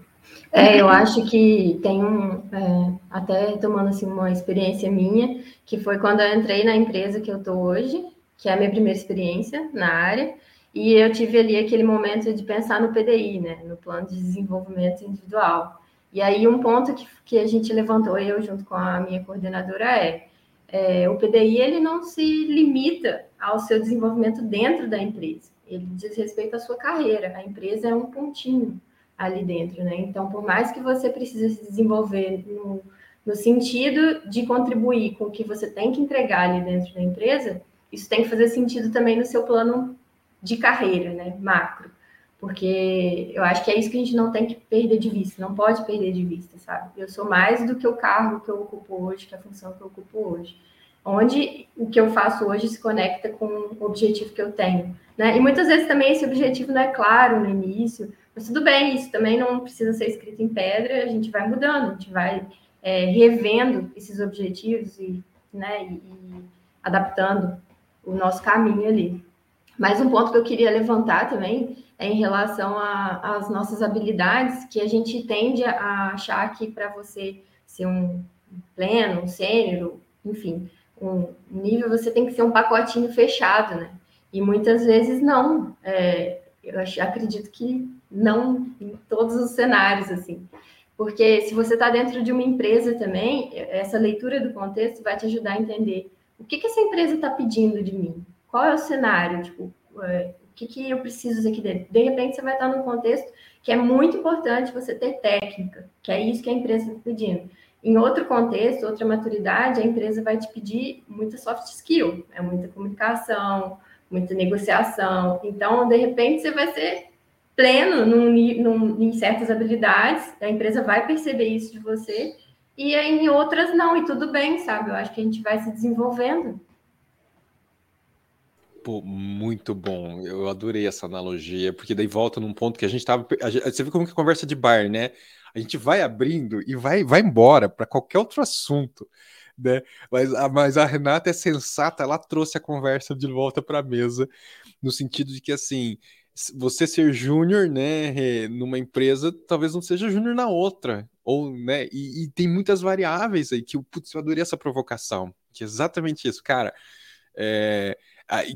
É, eu acho que tem um, é, até tomando assim uma experiência minha, que foi quando eu entrei na empresa que eu tô hoje, que é a minha primeira experiência na área, e eu tive ali aquele momento de pensar no PDI, né, no plano de desenvolvimento individual. E aí um ponto que, que a gente levantou, eu junto com a minha coordenadora, é é, o PDI ele não se limita ao seu desenvolvimento dentro da empresa, ele diz respeito à sua carreira. A empresa é um pontinho ali dentro, né? Então, por mais que você precise se desenvolver no, no sentido de contribuir com o que você tem que entregar ali dentro da empresa, isso tem que fazer sentido também no seu plano de carreira, né? Macro. Porque eu acho que é isso que a gente não tem que perder de vista, não pode perder de vista, sabe? Eu sou mais do que o cargo que eu ocupo hoje, que a função que eu ocupo hoje. Onde o que eu faço hoje se conecta com o objetivo que eu tenho. Né? E muitas vezes também esse objetivo não é claro no início, mas tudo bem, isso também não precisa ser escrito em pedra, a gente vai mudando, a gente vai é, revendo esses objetivos e, né, e, e adaptando o nosso caminho ali. Mas um ponto que eu queria levantar também é em relação às nossas habilidades, que a gente tende a achar que para você ser um pleno, um sênior, enfim, um nível, você tem que ser um pacotinho fechado, né? E muitas vezes não. É, eu acho, acredito que não em todos os cenários, assim. Porque se você está dentro de uma empresa também, essa leitura do contexto vai te ajudar a entender o que, que essa empresa está pedindo de mim. Qual é o cenário? Tipo, é, que, que eu preciso aqui dentro? De repente, você vai estar num contexto que é muito importante você ter técnica, que é isso que a empresa está pedindo. Em outro contexto, outra maturidade, a empresa vai te pedir muita soft skill, é muita comunicação, muita negociação. Então, de repente, você vai ser pleno num, num, em certas habilidades, a empresa vai perceber isso de você e em outras não, e tudo bem, sabe? Eu acho que a gente vai se desenvolvendo. Pô, muito bom. Eu adorei essa analogia, porque daí volta num ponto que a gente tava. Você viu como que é conversa de bar, né? A gente vai abrindo e vai, vai embora para qualquer outro assunto, né? Mas a, mas a Renata é sensata, ela trouxe a conversa de volta para a mesa, no sentido de que assim você ser júnior, né, numa empresa, talvez não seja júnior na outra, ou, né, e, e, tem muitas variáveis aí que, putz, eu adorei essa provocação, que é exatamente isso, cara, é,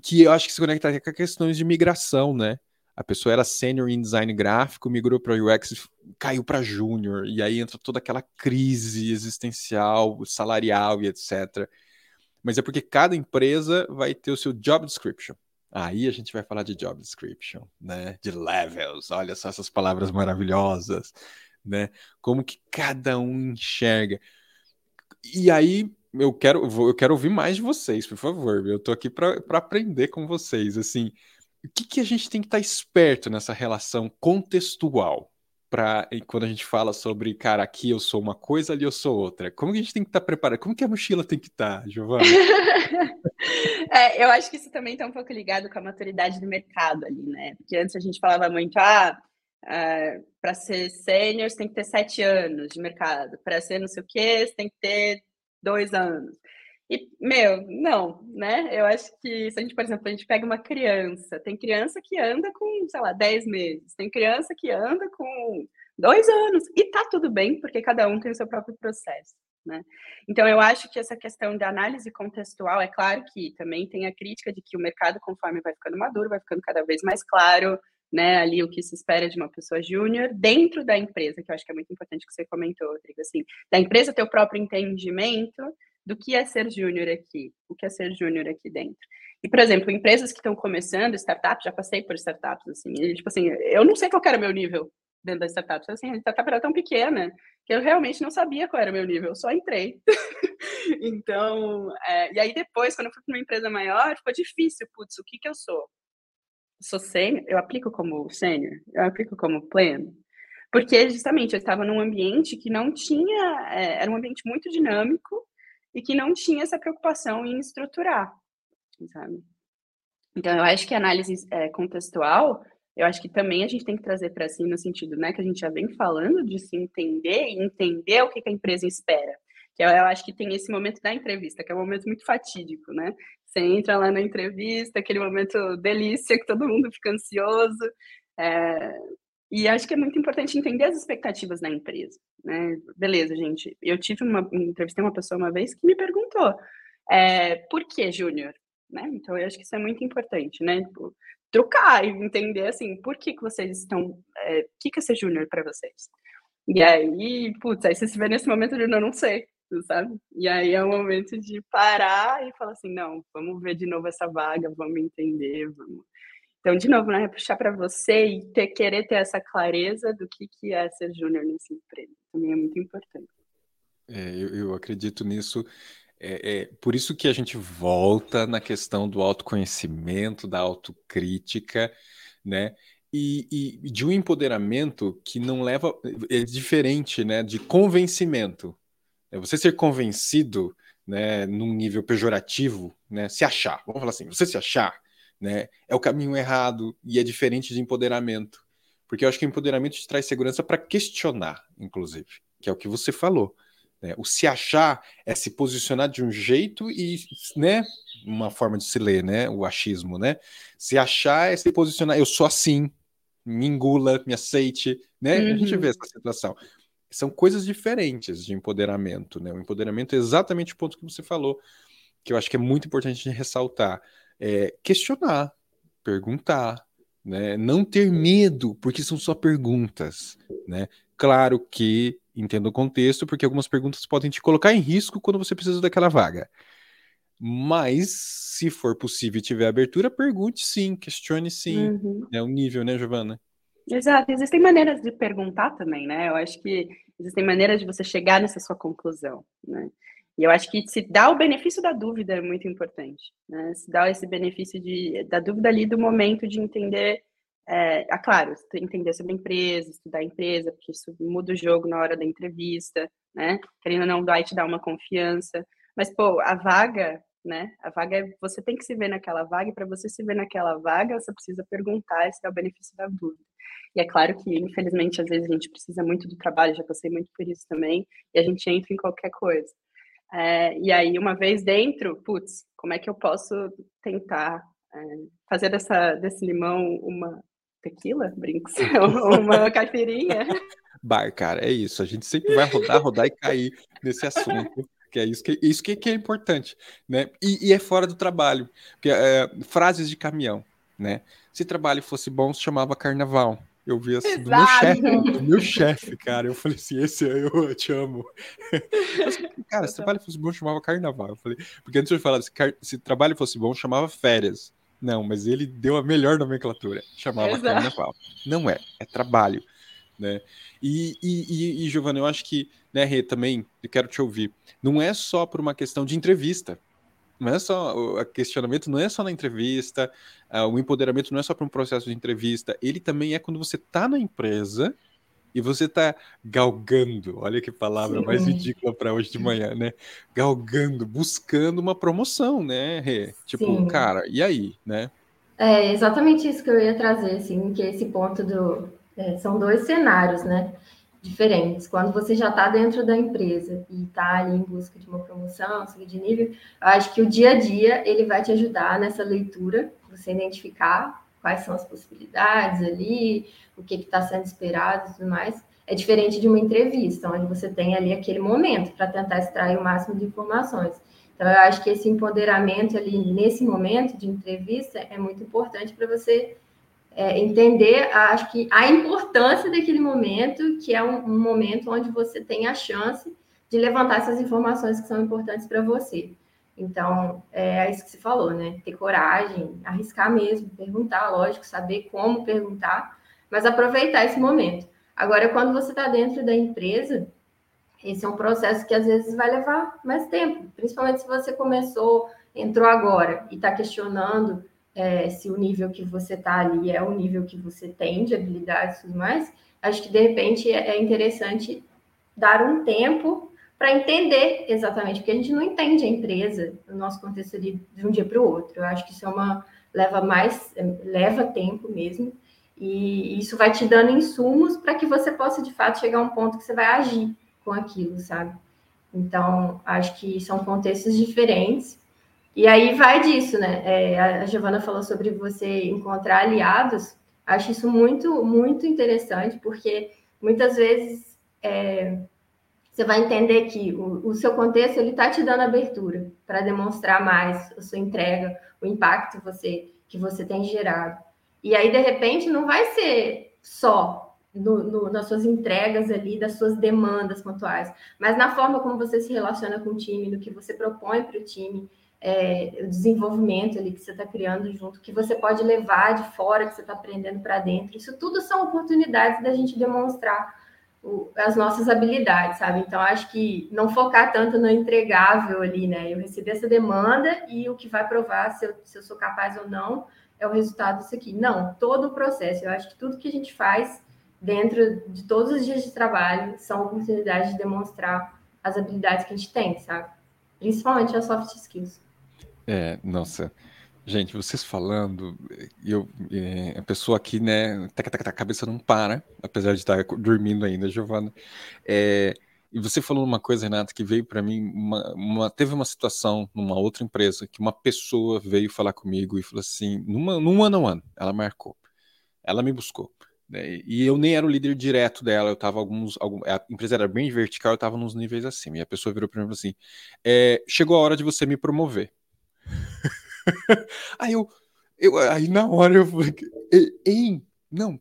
que eu acho que se conecta com questões de migração, né, a pessoa era sênior em design gráfico, migrou para UX, caiu para júnior, e aí entra toda aquela crise existencial, salarial e etc. Mas é porque cada empresa vai ter o seu job description. Aí a gente vai falar de job description, né? De levels, olha só essas palavras maravilhosas, né? Como que cada um enxerga. E aí eu quero, eu quero ouvir mais de vocês, por favor. Eu tô aqui para aprender com vocês. Assim, o que, que a gente tem que estar tá esperto nessa relação contextual? Para quando a gente fala sobre, cara, aqui eu sou uma coisa, ali eu sou outra. Como que a gente tem que estar tá preparado? Como que a mochila tem que estar, tá, Giovana? É, eu acho que isso também está um pouco ligado com a maturidade do mercado ali, né? Porque antes a gente falava muito, ah, uh, para ser sênior você tem que ter sete anos de mercado, para ser não sei o quê, você tem que ter dois anos. E, meu, não, né? Eu acho que se a gente, por exemplo, a gente pega uma criança, tem criança que anda com, sei lá, dez meses, tem criança que anda com dois anos, e tá tudo bem, porque cada um tem o seu próprio processo. Né? Então, eu acho que essa questão da análise contextual, é claro que também tem a crítica de que o mercado, conforme vai ficando maduro, vai ficando cada vez mais claro, né, ali o que se espera de uma pessoa júnior dentro da empresa, que eu acho que é muito importante que você comentou, Rodrigo, assim, da empresa ter o próprio entendimento do que é ser júnior aqui, o que é ser júnior aqui dentro. E, por exemplo, empresas que estão começando, startups, já passei por startups, assim, e, tipo assim, eu não sei qual era o meu nível dentro da startup, assim, a startup era tão pequena que eu realmente não sabia qual era o meu nível, eu só entrei. então, é, e aí depois, quando eu fui para uma empresa maior, ficou difícil, putz, o que que eu sou? Sou sênior? Eu aplico como sênior? Eu aplico como pleno? Porque justamente eu estava num ambiente que não tinha, é, era um ambiente muito dinâmico e que não tinha essa preocupação em estruturar, sabe? Então, eu acho que a análise é, contextual eu acho que também a gente tem que trazer para si no sentido, né, que a gente já vem falando de se entender e entender o que, que a empresa espera. Que eu, eu, acho que tem esse momento da entrevista, que é um momento muito fatídico, né? Você entra lá na entrevista, aquele momento delícia, que todo mundo fica ansioso. É, e acho que é muito importante entender as expectativas da empresa, né? Beleza, gente. Eu tive uma entrevistei uma pessoa uma vez que me perguntou é, por que Júnior, né? Então eu acho que isso é muito importante, né? Tipo, trocar e entender assim, por que, que vocês estão. É, o que, que é ser júnior para vocês? E aí, putz, aí você se vê nesse momento de não, não sei, sabe? E aí é o momento de parar e falar assim, não, vamos ver de novo essa vaga, vamos entender, vamos. Então, de novo, né, puxar para você e ter, querer ter essa clareza do que, que é ser júnior nesse emprego. Também é muito importante. É, eu, eu acredito nisso é, é, por isso que a gente volta na questão do autoconhecimento, da autocrítica, né? E, e de um empoderamento que não leva. É diferente, né? De convencimento. É você ser convencido, né? Num nível pejorativo, né? Se achar. Vamos falar assim, você se achar, né? É o caminho errado e é diferente de empoderamento. Porque eu acho que o empoderamento te traz segurança para questionar, inclusive, que é o que você falou. Né? O se achar é se posicionar de um jeito e, né, uma forma de se ler, né, o achismo, né? Se achar é se posicionar, eu sou assim, me engula, me aceite, né? Uhum. A gente vê uhum. essa situação. São coisas diferentes de empoderamento, né? O empoderamento é exatamente o ponto que você falou, que eu acho que é muito importante ressaltar. É questionar, perguntar, né? Não ter medo, porque são só perguntas, né? Claro que entenda o contexto, porque algumas perguntas podem te colocar em risco quando você precisa daquela vaga. Mas, se for possível e tiver abertura, pergunte sim, questione sim. Uhum. É o nível, né, Giovana? Exato. Existem maneiras de perguntar também, né? Eu acho que existem maneiras de você chegar nessa sua conclusão, né? E eu acho que se dá o benefício da dúvida é muito importante, né? Se dá esse benefício de, da dúvida ali do momento de entender é, é claro, entender sobre a empresa, estudar a empresa, porque isso muda o jogo na hora da entrevista, né? Querendo ou não, vai te dar uma confiança. Mas, pô, a vaga, né? A vaga é, você tem que se ver naquela vaga, e para você se ver naquela vaga, você precisa perguntar se é o benefício da dúvida. E é claro que, infelizmente, às vezes a gente precisa muito do trabalho, já passei muito por isso também, e a gente entra em qualquer coisa. É, e aí, uma vez dentro, putz, como é que eu posso tentar é, fazer dessa, desse limão uma tequila, brinks, uma caipirinha? Bar, cara, é isso. A gente sempre vai rodar, rodar e cair nesse assunto que é isso que, isso que, que é importante, né? E, e, é fora do trabalho, porque é, frases de caminhão, né? Se trabalho fosse bom, se chamava carnaval. Eu vi assim, do meu chefe, do meu chefe, cara. Eu falei assim, esse eu, eu te amo. cara, se trabalho fosse bom, chamava carnaval. Eu falei, porque antes eu falava, se, se trabalho fosse bom, chamava férias. Não, mas ele deu a melhor nomenclatura, chamava Exato. carnaval. Não é, é trabalho, né? E, e, e, e Giovanna, eu acho que, né, Rê, também, eu quero te ouvir. Não é só por uma questão de entrevista. Não é só o questionamento, não é só na entrevista, uh, o empoderamento não é só para um processo de entrevista, ele também é quando você está na empresa e você está galgando, olha que palavra Sim. mais ridícula para hoje de manhã, né? Galgando, buscando uma promoção, né, Rê? Tipo, Sim. cara, e aí, né? É exatamente isso que eu ia trazer, assim, que esse ponto do. É, são dois cenários, né? Diferentes. Quando você já está dentro da empresa e está ali em busca de uma promoção, subir de nível, eu acho que o dia a dia ele vai te ajudar nessa leitura, você identificar quais são as possibilidades ali, o que está sendo esperado e tudo mais. É diferente de uma entrevista, onde você tem ali aquele momento para tentar extrair o máximo de informações. Então, eu acho que esse empoderamento ali nesse momento de entrevista é muito importante para você é, entender, acho que a importância daquele momento, que é um, um, momento onde você tem a chance de levantar essas informações que são importantes para você. Então, é isso que você falou, né? Ter coragem, arriscar mesmo, perguntar, lógico, saber como perguntar, mas aproveitar esse momento. Agora, quando você está dentro da empresa, esse é um processo que às vezes vai levar mais tempo, principalmente se você começou, entrou agora e está questionando é, se o nível que você está ali é o nível que você tem de habilidades e tudo mais, acho que de repente é, é interessante dar um tempo para entender exatamente, porque a gente não entende a empresa, no nosso contexto ali, de um dia para o outro. Eu acho que isso é uma leva mais, leva tempo mesmo, e isso vai te dando insumos para que você possa de fato chegar a um ponto que você vai agir com aquilo, sabe? Então, acho que são contextos diferentes, e aí vai disso, né? É, a Giovana falou sobre você encontrar aliados. Acho isso muito, muito interessante, porque muitas vezes é, você vai entender que o, o seu contexto ele está te dando abertura para demonstrar mais a sua entrega, o impacto você, que você tem gerado. E aí, de repente, não vai ser só no, no, nas suas entregas ali, das suas demandas pontuais, mas na forma como você se relaciona com o time, no que você propõe para o time é, o desenvolvimento ali que você está criando junto, que você pode levar de fora, que você está aprendendo para dentro. Isso tudo são oportunidades da gente demonstrar o, as nossas habilidades, sabe? Então, acho que não focar tanto no entregável ali, né? Eu recebi essa demanda e o que vai provar se eu, se eu sou capaz ou não é o resultado disso aqui. Não, todo o processo. Eu acho que tudo que a gente faz dentro de todos os dias de trabalho são oportunidades de demonstrar as habilidades que a gente tem, sabe? Principalmente as soft skills. É, nossa. Gente, vocês falando, eu, é, a pessoa aqui, né, tac, tac, tac, a cabeça não para, apesar de estar dormindo ainda, Giovana. É, e você falou uma coisa, Renata, que veio para mim, uma, uma, teve uma situação numa outra empresa que uma pessoa veio falar comigo e falou assim, numa, num ano a ano, ela marcou, ela me buscou. Né, e eu nem era o líder direto dela, eu estava alguns, algum, a empresa era bem vertical, eu estava nos níveis acima. E a pessoa virou para mim e falou assim: é, chegou a hora de você me promover. aí eu, eu, aí na hora eu falei, ei, não,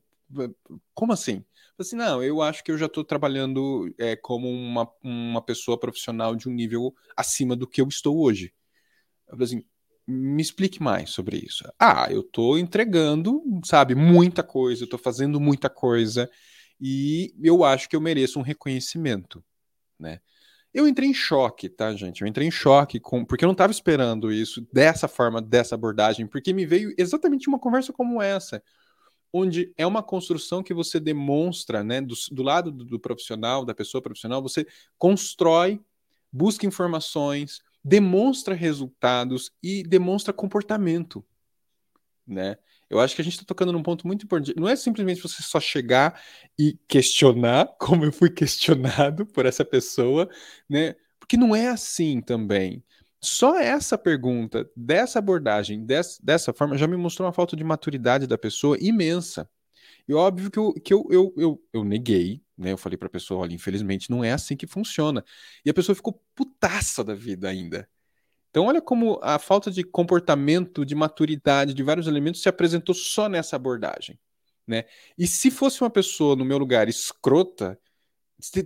como assim? assim, não, eu acho que eu já estou trabalhando é, como uma, uma pessoa profissional de um nível acima do que eu estou hoje. Eu falei assim, me explique mais sobre isso. Ah, eu estou entregando, sabe, muita coisa, eu estou fazendo muita coisa e eu acho que eu mereço um reconhecimento, né? Eu entrei em choque, tá, gente? Eu entrei em choque com, porque eu não estava esperando isso dessa forma, dessa abordagem, porque me veio exatamente uma conversa como essa. onde é uma construção que você demonstra, né, do, do lado do, do profissional, da pessoa profissional, você constrói, busca informações, demonstra resultados e demonstra comportamento, né? Eu acho que a gente está tocando num ponto muito importante. Não é simplesmente você só chegar e questionar, como eu fui questionado por essa pessoa, né? Porque não é assim também. Só essa pergunta, dessa abordagem, dessa, dessa forma, já me mostrou uma falta de maturidade da pessoa imensa. E óbvio que eu, que eu, eu, eu, eu neguei, né? Eu falei para a pessoa: olha, infelizmente não é assim que funciona. E a pessoa ficou putaça da vida ainda. Então, olha como a falta de comportamento, de maturidade, de vários elementos se apresentou só nessa abordagem. Né? E se fosse uma pessoa no meu lugar escrota,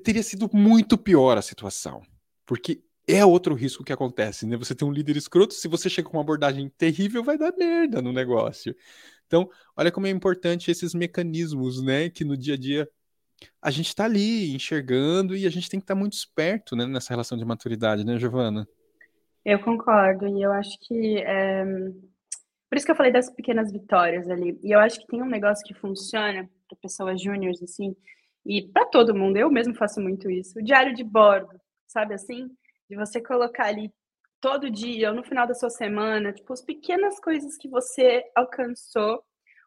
teria sido muito pior a situação. Porque é outro risco que acontece, né? Você tem um líder escroto, se você chega com uma abordagem terrível, vai dar merda no negócio. Então, olha como é importante esses mecanismos, né? Que no dia a dia a gente está ali enxergando e a gente tem que estar tá muito esperto né, nessa relação de maturidade, né, Giovana? Eu concordo, e eu acho que. É... Por isso que eu falei das pequenas vitórias ali. E eu acho que tem um negócio que funciona para pessoas júniores, assim, e para todo mundo, eu mesmo faço muito isso. O diário de bordo, sabe assim? De você colocar ali todo dia ou no final da sua semana, tipo, as pequenas coisas que você alcançou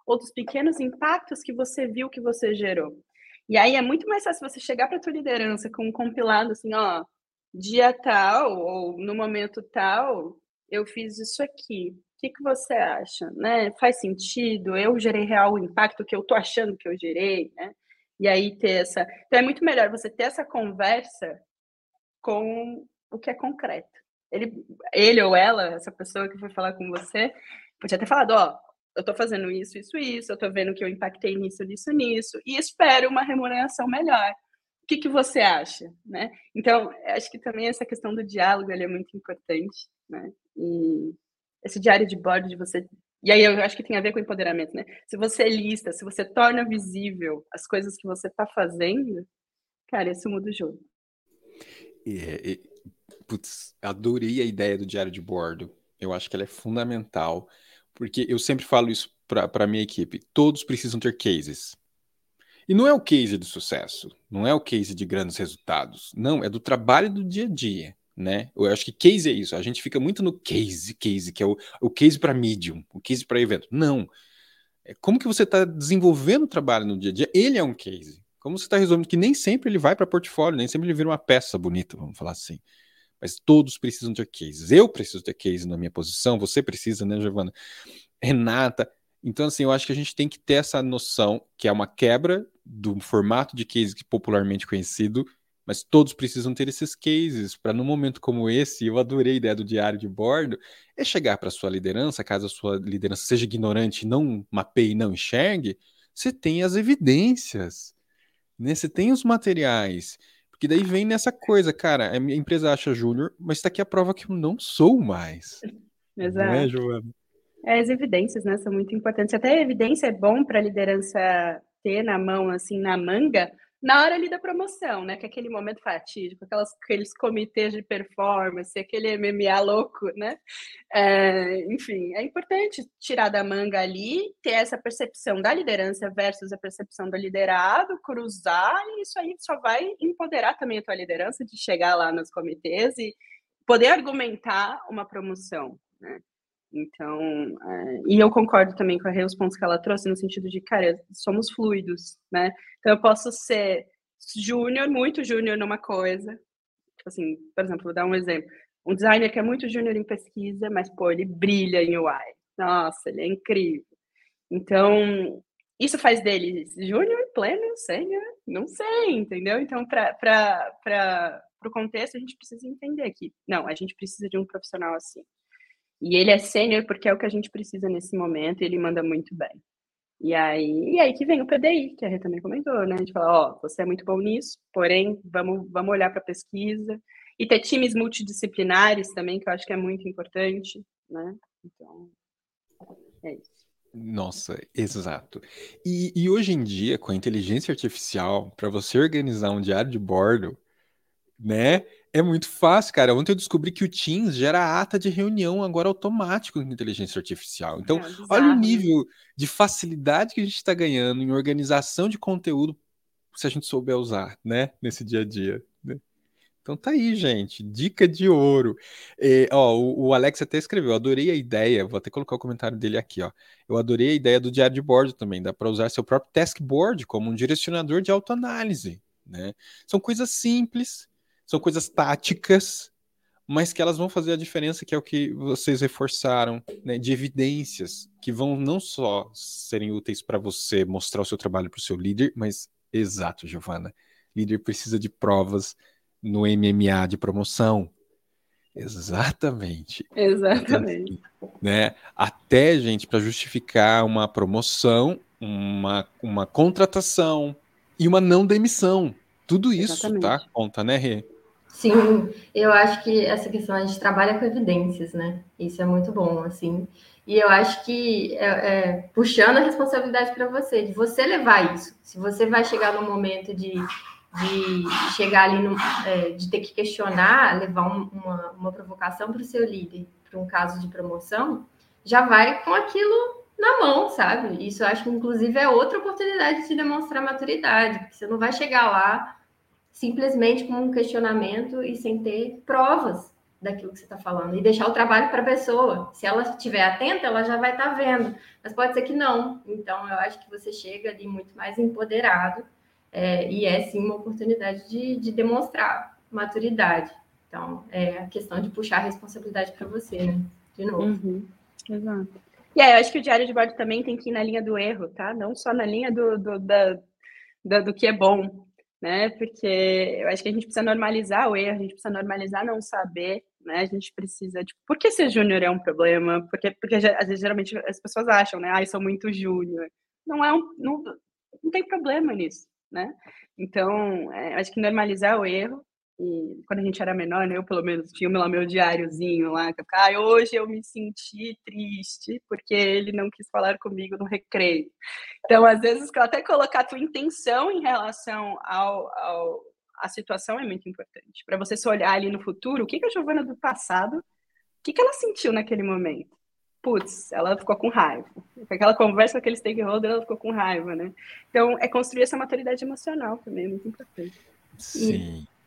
ou dos pequenos impactos que você viu que você gerou. E aí é muito mais fácil você chegar para tua liderança com um compilado assim, ó, dia tal ou no momento tal, eu fiz isso aqui. O que, que você acha? Né? Faz sentido? Eu gerei real o impacto que eu tô achando que eu gerei, né? E aí ter essa. Então é muito melhor você ter essa conversa com o que é concreto. Ele, ele ou ela, essa pessoa que foi falar com você, podia ter falado, ó, eu tô fazendo isso, isso, isso, eu tô vendo que eu impactei nisso, nisso, nisso, e espero uma remuneração melhor que, que você acha, né? Então, acho que também essa questão do diálogo é muito importante, né? E esse diário de bordo de você e aí eu acho que tem a ver com empoderamento, né? Se você lista, se você torna visível as coisas que você está fazendo, cara, isso muda o jogo. É, é, putz, adorei a ideia do diário de bordo. Eu acho que ela é fundamental, porque eu sempre falo isso para a minha equipe. Todos precisam ter cases. E não é o case do sucesso, não é o case de grandes resultados, não, é do trabalho do dia a dia, né? Eu acho que case é isso, a gente fica muito no case, case, que é o, o case para medium, o case para evento. Não. É como que você está desenvolvendo o trabalho no dia a dia, ele é um case. Como você está resolvendo que nem sempre ele vai para portfólio, nem sempre ele vira uma peça bonita, vamos falar assim. Mas todos precisam ter cases. Eu preciso ter case na minha posição, você precisa, né, Giovana? Renata, então, assim, eu acho que a gente tem que ter essa noção que é uma quebra do formato de case popularmente conhecido, mas todos precisam ter esses cases para, num momento como esse, eu adorei a ideia do diário de bordo, é chegar para a sua liderança, caso a sua liderança seja ignorante, não mapeie, não enxergue, você tem as evidências, né? Você tem os materiais. Porque daí vem nessa coisa, cara, a minha empresa acha júnior, mas está aqui a prova que eu não sou mais. Exato. Não é, Joana? É, as evidências, né, são muito importantes. Até a evidência é bom para a liderança ter na mão, assim, na manga, na hora ali da promoção, né, que é aquele momento fatídico, aquelas, aqueles comitês de performance, aquele MMA louco, né, é, enfim, é importante tirar da manga ali, ter essa percepção da liderança versus a percepção do liderado, cruzar, e isso aí só vai empoderar também a tua liderança de chegar lá nos comitês e poder argumentar uma promoção, né. Então, é, e eu concordo também com os pontos que ela trouxe, no sentido de, cara, somos fluidos, né? Então, eu posso ser júnior, muito júnior numa coisa, tipo assim, por exemplo, vou dar um exemplo. Um designer que é muito júnior em pesquisa, mas, pô, ele brilha em UI. Nossa, ele é incrível. Então, isso faz dele júnior, pleno, sênior? Não sei, entendeu? Então, para o contexto, a gente precisa entender que, não, a gente precisa de um profissional assim. E ele é sênior porque é o que a gente precisa nesse momento e ele manda muito bem. E aí, e aí que vem o PDI, que a Rê também comentou, né? A gente fala, ó, você é muito bom nisso, porém, vamos, vamos olhar para a pesquisa. E ter times multidisciplinares também, que eu acho que é muito importante, né? Então, é isso. Nossa, exato. E, e hoje em dia, com a inteligência artificial, para você organizar um diário de bordo, né? É muito fácil, cara. Ontem eu descobri que o Teams gera ata de reunião agora automático com inteligência artificial. Então, é, olha o nível de facilidade que a gente está ganhando em organização de conteúdo se a gente souber usar, né? Nesse dia a dia. Né? Então tá aí, gente. Dica de ouro. É, ó, o, o, Alex até escreveu, adorei a ideia. Vou até colocar o comentário dele aqui, ó. Eu adorei a ideia do diário de bordo também. Dá para usar seu próprio task board como um direcionador de autoanálise. Né? São coisas simples são coisas táticas, mas que elas vão fazer a diferença, que é o que vocês reforçaram, né, de evidências que vão não só serem úteis para você mostrar o seu trabalho para o seu líder, mas exato, Giovana, líder precisa de provas no MMA de promoção. Exatamente. Exatamente. né? Até, gente, para justificar uma promoção, uma, uma contratação e uma não demissão. Tudo isso, tá? Exatamente. tá? Conta, né, Rê? Sim, eu acho que essa questão a gente trabalha com evidências, né? Isso é muito bom, assim. E eu acho que é, é, puxando a responsabilidade para você, de você levar isso. Se você vai chegar no momento de, de chegar ali, no, é, de ter que questionar, levar um, uma, uma provocação para o seu líder, para um caso de promoção, já vai com aquilo na mão, sabe? Isso eu acho que, inclusive, é outra oportunidade de demonstrar maturidade, porque você não vai chegar lá simplesmente com um questionamento e sem ter provas daquilo que você está falando e deixar o trabalho para a pessoa. Se ela estiver atenta, ela já vai estar tá vendo, mas pode ser que não. Então, eu acho que você chega ali muito mais empoderado é, e é sim uma oportunidade de, de demonstrar maturidade. Então, é a questão de puxar a responsabilidade para você, né? De novo. Uhum. Exato. E aí, eu acho que o diário de bordo também tem que ir na linha do erro, tá? Não só na linha do, do, da, do, do que é bom, né? Porque eu acho que a gente precisa normalizar o erro, a gente precisa normalizar não saber, né? A gente precisa, tipo, por que ser júnior é um problema? Porque, porque às vezes geralmente as pessoas acham, né? Ah, eu sou muito júnior. Não é um, não, não tem problema nisso, né? Então, é, acho que normalizar o erro e quando a gente era menor, né, eu pelo menos tinha lá meu diáriozinho lá, que eu ficava, ah, hoje eu me senti triste porque ele não quis falar comigo no recreio. Então, às vezes, até colocar a tua intenção em relação ao, ao a situação é muito importante. Para você se olhar ali no futuro, o que, que a Giovana do passado, o que, que ela sentiu naquele momento? Putz, ela ficou com raiva. Aquela conversa com aquele stakeholder, ela ficou com raiva, né? Então, é construir essa maturidade emocional também, é muito importante. Sim. E...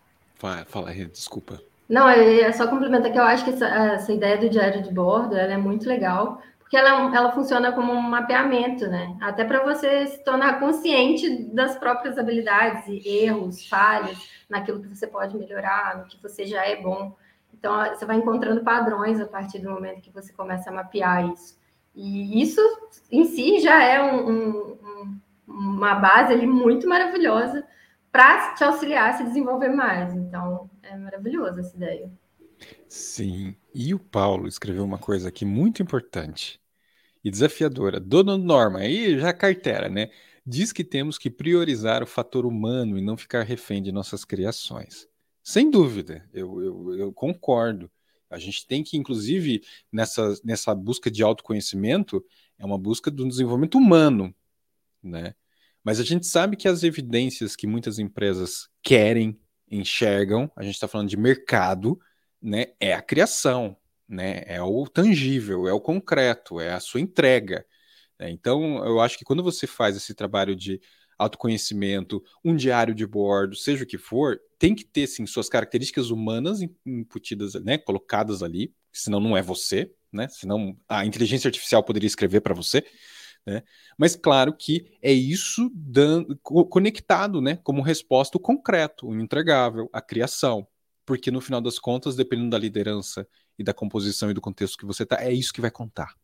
Fala, fala desculpa. Não, é, só complementar que eu acho que essa, essa ideia do diário de bordo é muito legal, porque ela, ela funciona como um mapeamento, né? Até para você se tornar consciente das próprias habilidades e erros, falhas, naquilo que você pode melhorar, no que você já é bom. Então, você vai encontrando padrões a partir do momento que você começa a mapear isso. E isso em si já é um, um, uma base ali muito maravilhosa para te auxiliar a se desenvolver mais. Então, é maravilhoso essa ideia. Sim. E o Paulo escreveu uma coisa aqui muito importante e desafiadora. Dona Norma, aí já carteira, né? Diz que temos que priorizar o fator humano e não ficar refém de nossas criações. Sem dúvida, eu, eu, eu concordo. A gente tem que, inclusive, nessa, nessa busca de autoconhecimento, é uma busca do desenvolvimento humano, né? Mas a gente sabe que as evidências que muitas empresas querem, enxergam, a gente está falando de mercado, né, é a criação, né, é o tangível, é o concreto, é a sua entrega. Né? Então, eu acho que quando você faz esse trabalho de autoconhecimento, um diário de bordo, seja o que for, tem que ter sim suas características humanas imputidas, né, colocadas ali, senão não é você, né? Senão a inteligência artificial poderia escrever para você. Né? Mas claro que é isso dando, conectado né, como resposta o concreto, o entregável, a criação. Porque no final das contas, dependendo da liderança e da composição e do contexto que você está, é isso que vai contar.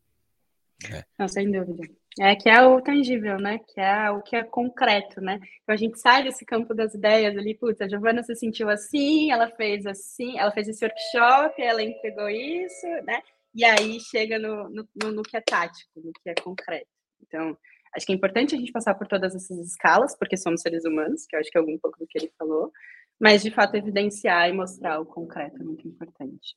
Né? Não, sem dúvida. É que é o tangível, né? Que é o que é concreto, né? Então a gente sai desse campo das ideias ali, putz, a Giovana se sentiu assim, ela fez assim, ela fez esse workshop, ela entregou isso, né? E aí chega no, no, no que é tático, no que é concreto. Então, acho que é importante a gente passar por todas essas escalas, porque somos seres humanos, que eu acho que é algum pouco do que ele falou, mas de fato evidenciar e mostrar o concreto é muito importante.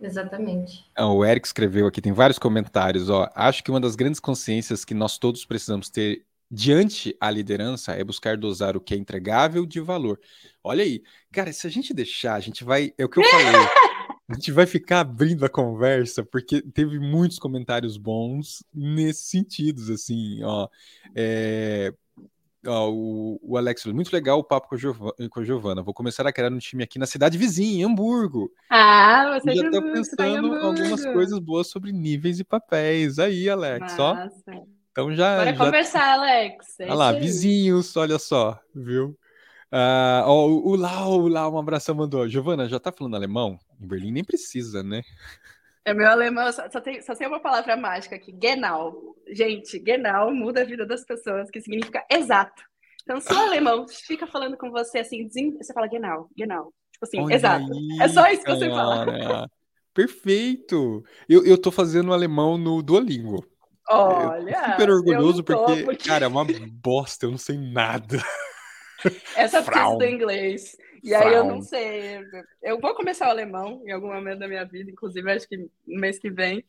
Exatamente. O Eric escreveu aqui, tem vários comentários. Ó, acho que uma das grandes consciências que nós todos precisamos ter diante a liderança é buscar dosar o que é entregável de valor. Olha aí, cara, se a gente deixar, a gente vai. É o que eu falei. A gente vai ficar abrindo a conversa, porque teve muitos comentários bons nesse sentido, assim, ó. É, ó o, o Alex, muito legal o papo com a, Giovana, com a Giovana. Vou começar a criar um time aqui na cidade vizinha, em Hamburgo. Ah, você já tá pensando tá algumas coisas boas sobre níveis e papéis. Aí, Alex, Nossa. ó. Então já. Bora já... conversar, Alex. Olha lá, vizinhos, olha só, viu? Uh, ó, o Lau, o Lau, um abração mandou. Giovana, já tá falando alemão? Em Berlim nem precisa, né? É meu alemão, só, só, tem, só tem uma palavra mágica aqui, genau. Gente, genau muda a vida das pessoas, que significa exato. Então, se o alemão fica falando com você assim, você fala genau, genau. Tipo assim, Olha exato. Aí, é só isso que você fala. Perfeito! Eu, eu tô fazendo alemão no Duolingo. Olha! Super orgulhoso porque, porque, cara, é uma bosta, eu não sei nada. Essa precisa do inglês. E aí eu não sei. Eu vou começar o alemão em algum momento da minha vida, inclusive acho que no mês que vem.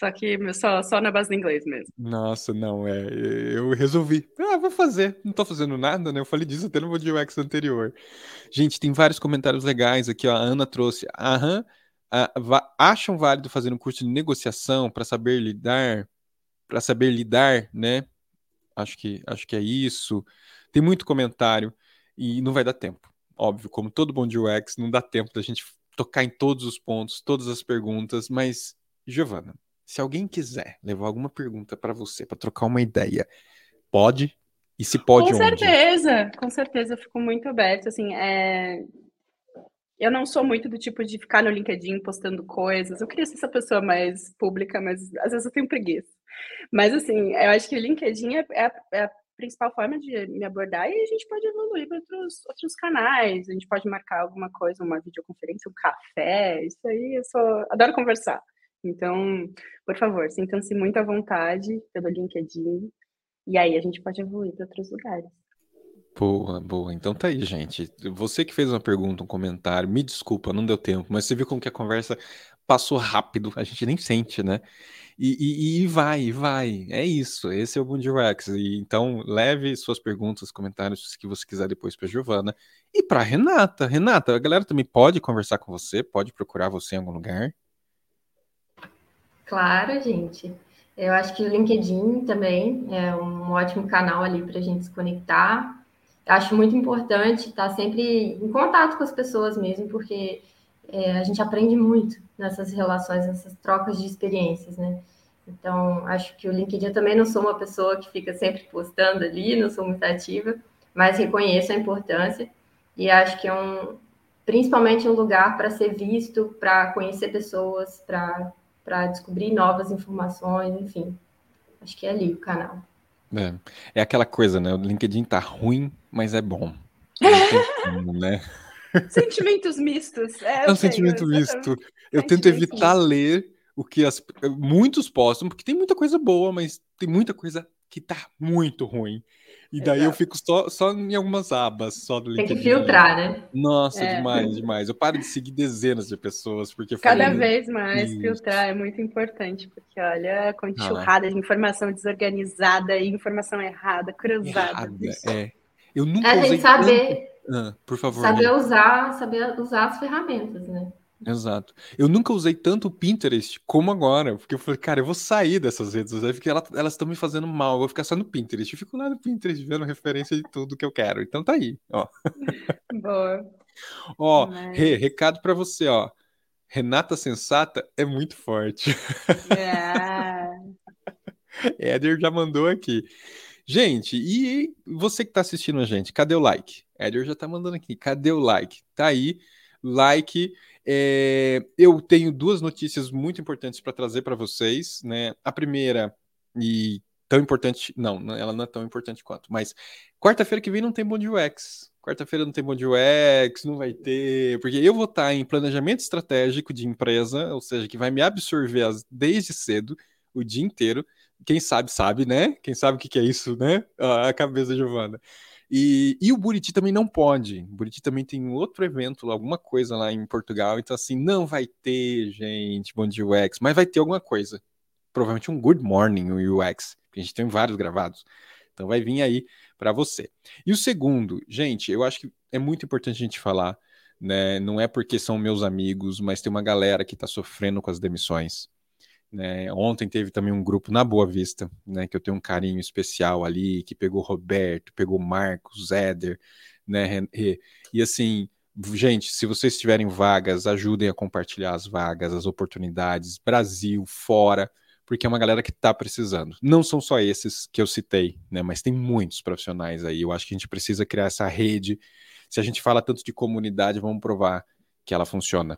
Só que só, só na base do inglês mesmo. Nossa, não, é. Eu resolvi. Ah, vou fazer. Não tô fazendo nada, né? Eu falei disso até no vídeo UX anterior. Gente, tem vários comentários legais aqui, ó. A Ana trouxe. Aham. acham válido fazer um curso de negociação para saber lidar, para saber lidar, né? Acho que, acho que é isso. Tem muito comentário e não vai dar tempo. Óbvio, como todo bom de UX, não dá tempo da gente tocar em todos os pontos, todas as perguntas, mas, Giovana, se alguém quiser levar alguma pergunta para você, para trocar uma ideia, pode? E se pode Com onde? certeza, com certeza, eu fico muito aberto, assim, é... Eu não sou muito do tipo de ficar no LinkedIn postando coisas. Eu queria ser essa pessoa mais pública, mas às vezes eu tenho preguiça. Mas, assim, eu acho que o LinkedIn é, é, é principal forma de me abordar e a gente pode evoluir para outros, outros canais, a gente pode marcar alguma coisa, uma videoconferência, um café, isso aí eu só adoro conversar. Então, por favor, sintam-se muito à vontade pelo LinkedIn e aí a gente pode evoluir para outros lugares. Boa, boa. Então tá aí, gente. Você que fez uma pergunta, um comentário, me desculpa, não deu tempo, mas você viu como que a conversa passou rápido, a gente nem sente, né? E, e, e vai, vai. É isso. Esse é o Mundo Rex. E, então, leve suas perguntas, comentários que você quiser depois para Giovana e para Renata. Renata, a galera também pode conversar com você, pode procurar você em algum lugar. Claro, gente. Eu acho que o LinkedIn também é um ótimo canal ali para a gente se conectar. Acho muito importante estar sempre em contato com as pessoas mesmo, porque é, a gente aprende muito nessas relações, nessas trocas de experiências, né? Então, acho que o LinkedIn eu também não sou uma pessoa que fica sempre postando ali, não sou muito ativa, mas reconheço a importância e acho que é um, principalmente um lugar para ser visto, para conhecer pessoas, para descobrir novas informações, enfim. Acho que é ali o canal. É, é aquela coisa, né? O LinkedIn tá ruim, mas é bom. Não tem como, né? Sentimentos mistos. É, é um sentimento misto. Eu tento evitar ler o que as, muitos postam, porque tem muita coisa boa, mas tem muita coisa que tá muito ruim. E daí Exato. eu fico só, só em algumas abas, só do LinkedIn. Tem que filtrar, né? Nossa, é. demais, demais. Eu paro de seguir dezenas de pessoas, porque... Cada falei, vez mais isso. filtrar é muito importante, porque, olha, com enxurrada ah. de informação desorganizada e informação errada, cruzada. Errada, é. Eu nunca a usei gente saber, ah, por favor. Saber usar, saber usar as ferramentas, né? Exato. Eu nunca usei tanto o Pinterest como agora, porque eu falei, cara, eu vou sair dessas redes sociais, porque ela, elas estão me fazendo mal, eu vou ficar só no Pinterest. Eu fico lá no Pinterest vendo referência de tudo que eu quero. Então tá aí, ó. Boa. ó, Mas... Rê, recado para você, ó. Renata Sensata é muito forte. É. Éder já mandou aqui. Gente, e você que tá assistindo a gente, cadê o like? Éder já tá mandando aqui, cadê o like? Tá aí, like. É, eu tenho duas notícias muito importantes para trazer para vocês, né? A primeira, e tão importante, não, ela não é tão importante quanto, mas quarta-feira que vem não tem Bom UX. Quarta-feira não tem Bom UX, não vai ter, porque eu vou estar em planejamento estratégico de empresa, ou seja, que vai me absorver desde cedo, o dia inteiro. Quem sabe, sabe, né? Quem sabe o que, que é isso, né? A cabeça Giovana. E, e o Buriti também não pode. O Buriti também tem outro evento, alguma coisa lá em Portugal. Então, assim, não vai ter, gente, Bom Dia UX, mas vai ter alguma coisa. Provavelmente um Good Morning UX, que a gente tem vários gravados. Então vai vir aí para você. E o segundo, gente, eu acho que é muito importante a gente falar, né? Não é porque são meus amigos, mas tem uma galera que está sofrendo com as demissões. Né? Ontem teve também um grupo na Boa Vista, né? Que eu tenho um carinho especial ali, que pegou Roberto, pegou Marcos, Éder, né? E, e assim, gente, se vocês tiverem vagas, ajudem a compartilhar as vagas, as oportunidades, Brasil, fora porque é uma galera que está precisando. Não são só esses que eu citei, né? Mas tem muitos profissionais aí. Eu acho que a gente precisa criar essa rede. Se a gente fala tanto de comunidade, vamos provar que ela funciona.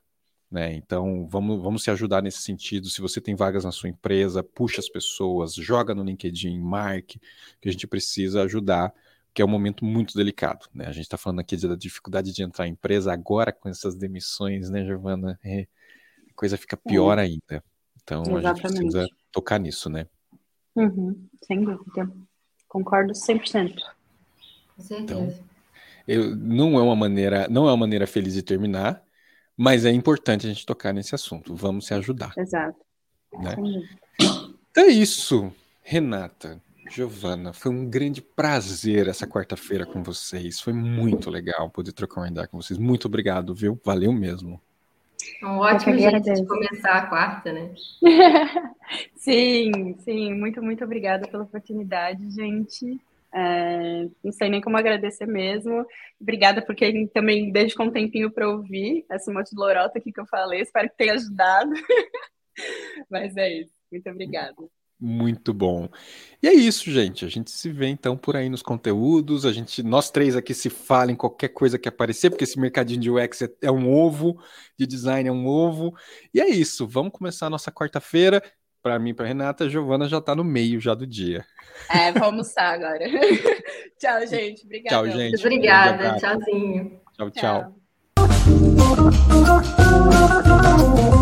Né? Então, vamos, vamos se ajudar nesse sentido. Se você tem vagas na sua empresa, puxa as pessoas, joga no LinkedIn, marque, que a gente precisa ajudar, que é um momento muito delicado. Né? A gente está falando aqui da dificuldade de entrar em empresa agora com essas demissões, né, Giovana? É, a coisa fica pior é. ainda. Então, Exatamente. a gente precisa tocar nisso, né? Uhum, sem dúvida. Concordo 100%. Com certeza. Então, eu, não é uma maneira, não é uma maneira feliz de terminar, mas é importante a gente tocar nesse assunto. Vamos se ajudar. Exato. Né? Então é isso, Renata, Giovana. Foi um grande prazer essa quarta-feira com vocês. Foi muito legal poder trocar uma ideia com vocês. Muito obrigado, viu? Valeu mesmo. Um ótimo jeito de começar a quarta, né? sim, sim. Muito, muito obrigada pela oportunidade, gente. É, não sei nem como agradecer mesmo. Obrigada por quem também dedicou um tempinho para ouvir essa monte de lorota aqui que eu falei. Espero que tenha ajudado. Mas é isso. Muito obrigada. Muito bom. E é isso, gente. A gente se vê então por aí nos conteúdos. A gente, nós três aqui se falem qualquer coisa que aparecer, porque esse mercadinho de UX é, é um ovo, de design é um ovo. E é isso. Vamos começar a nossa quarta-feira. Para mim, para Renata, a Giovana já está no meio já do dia. É, vamos almoçar agora. tchau, gente. Obrigada. Tchau, gente. Obrigada. Tchauzinho. tchau. tchau. tchau.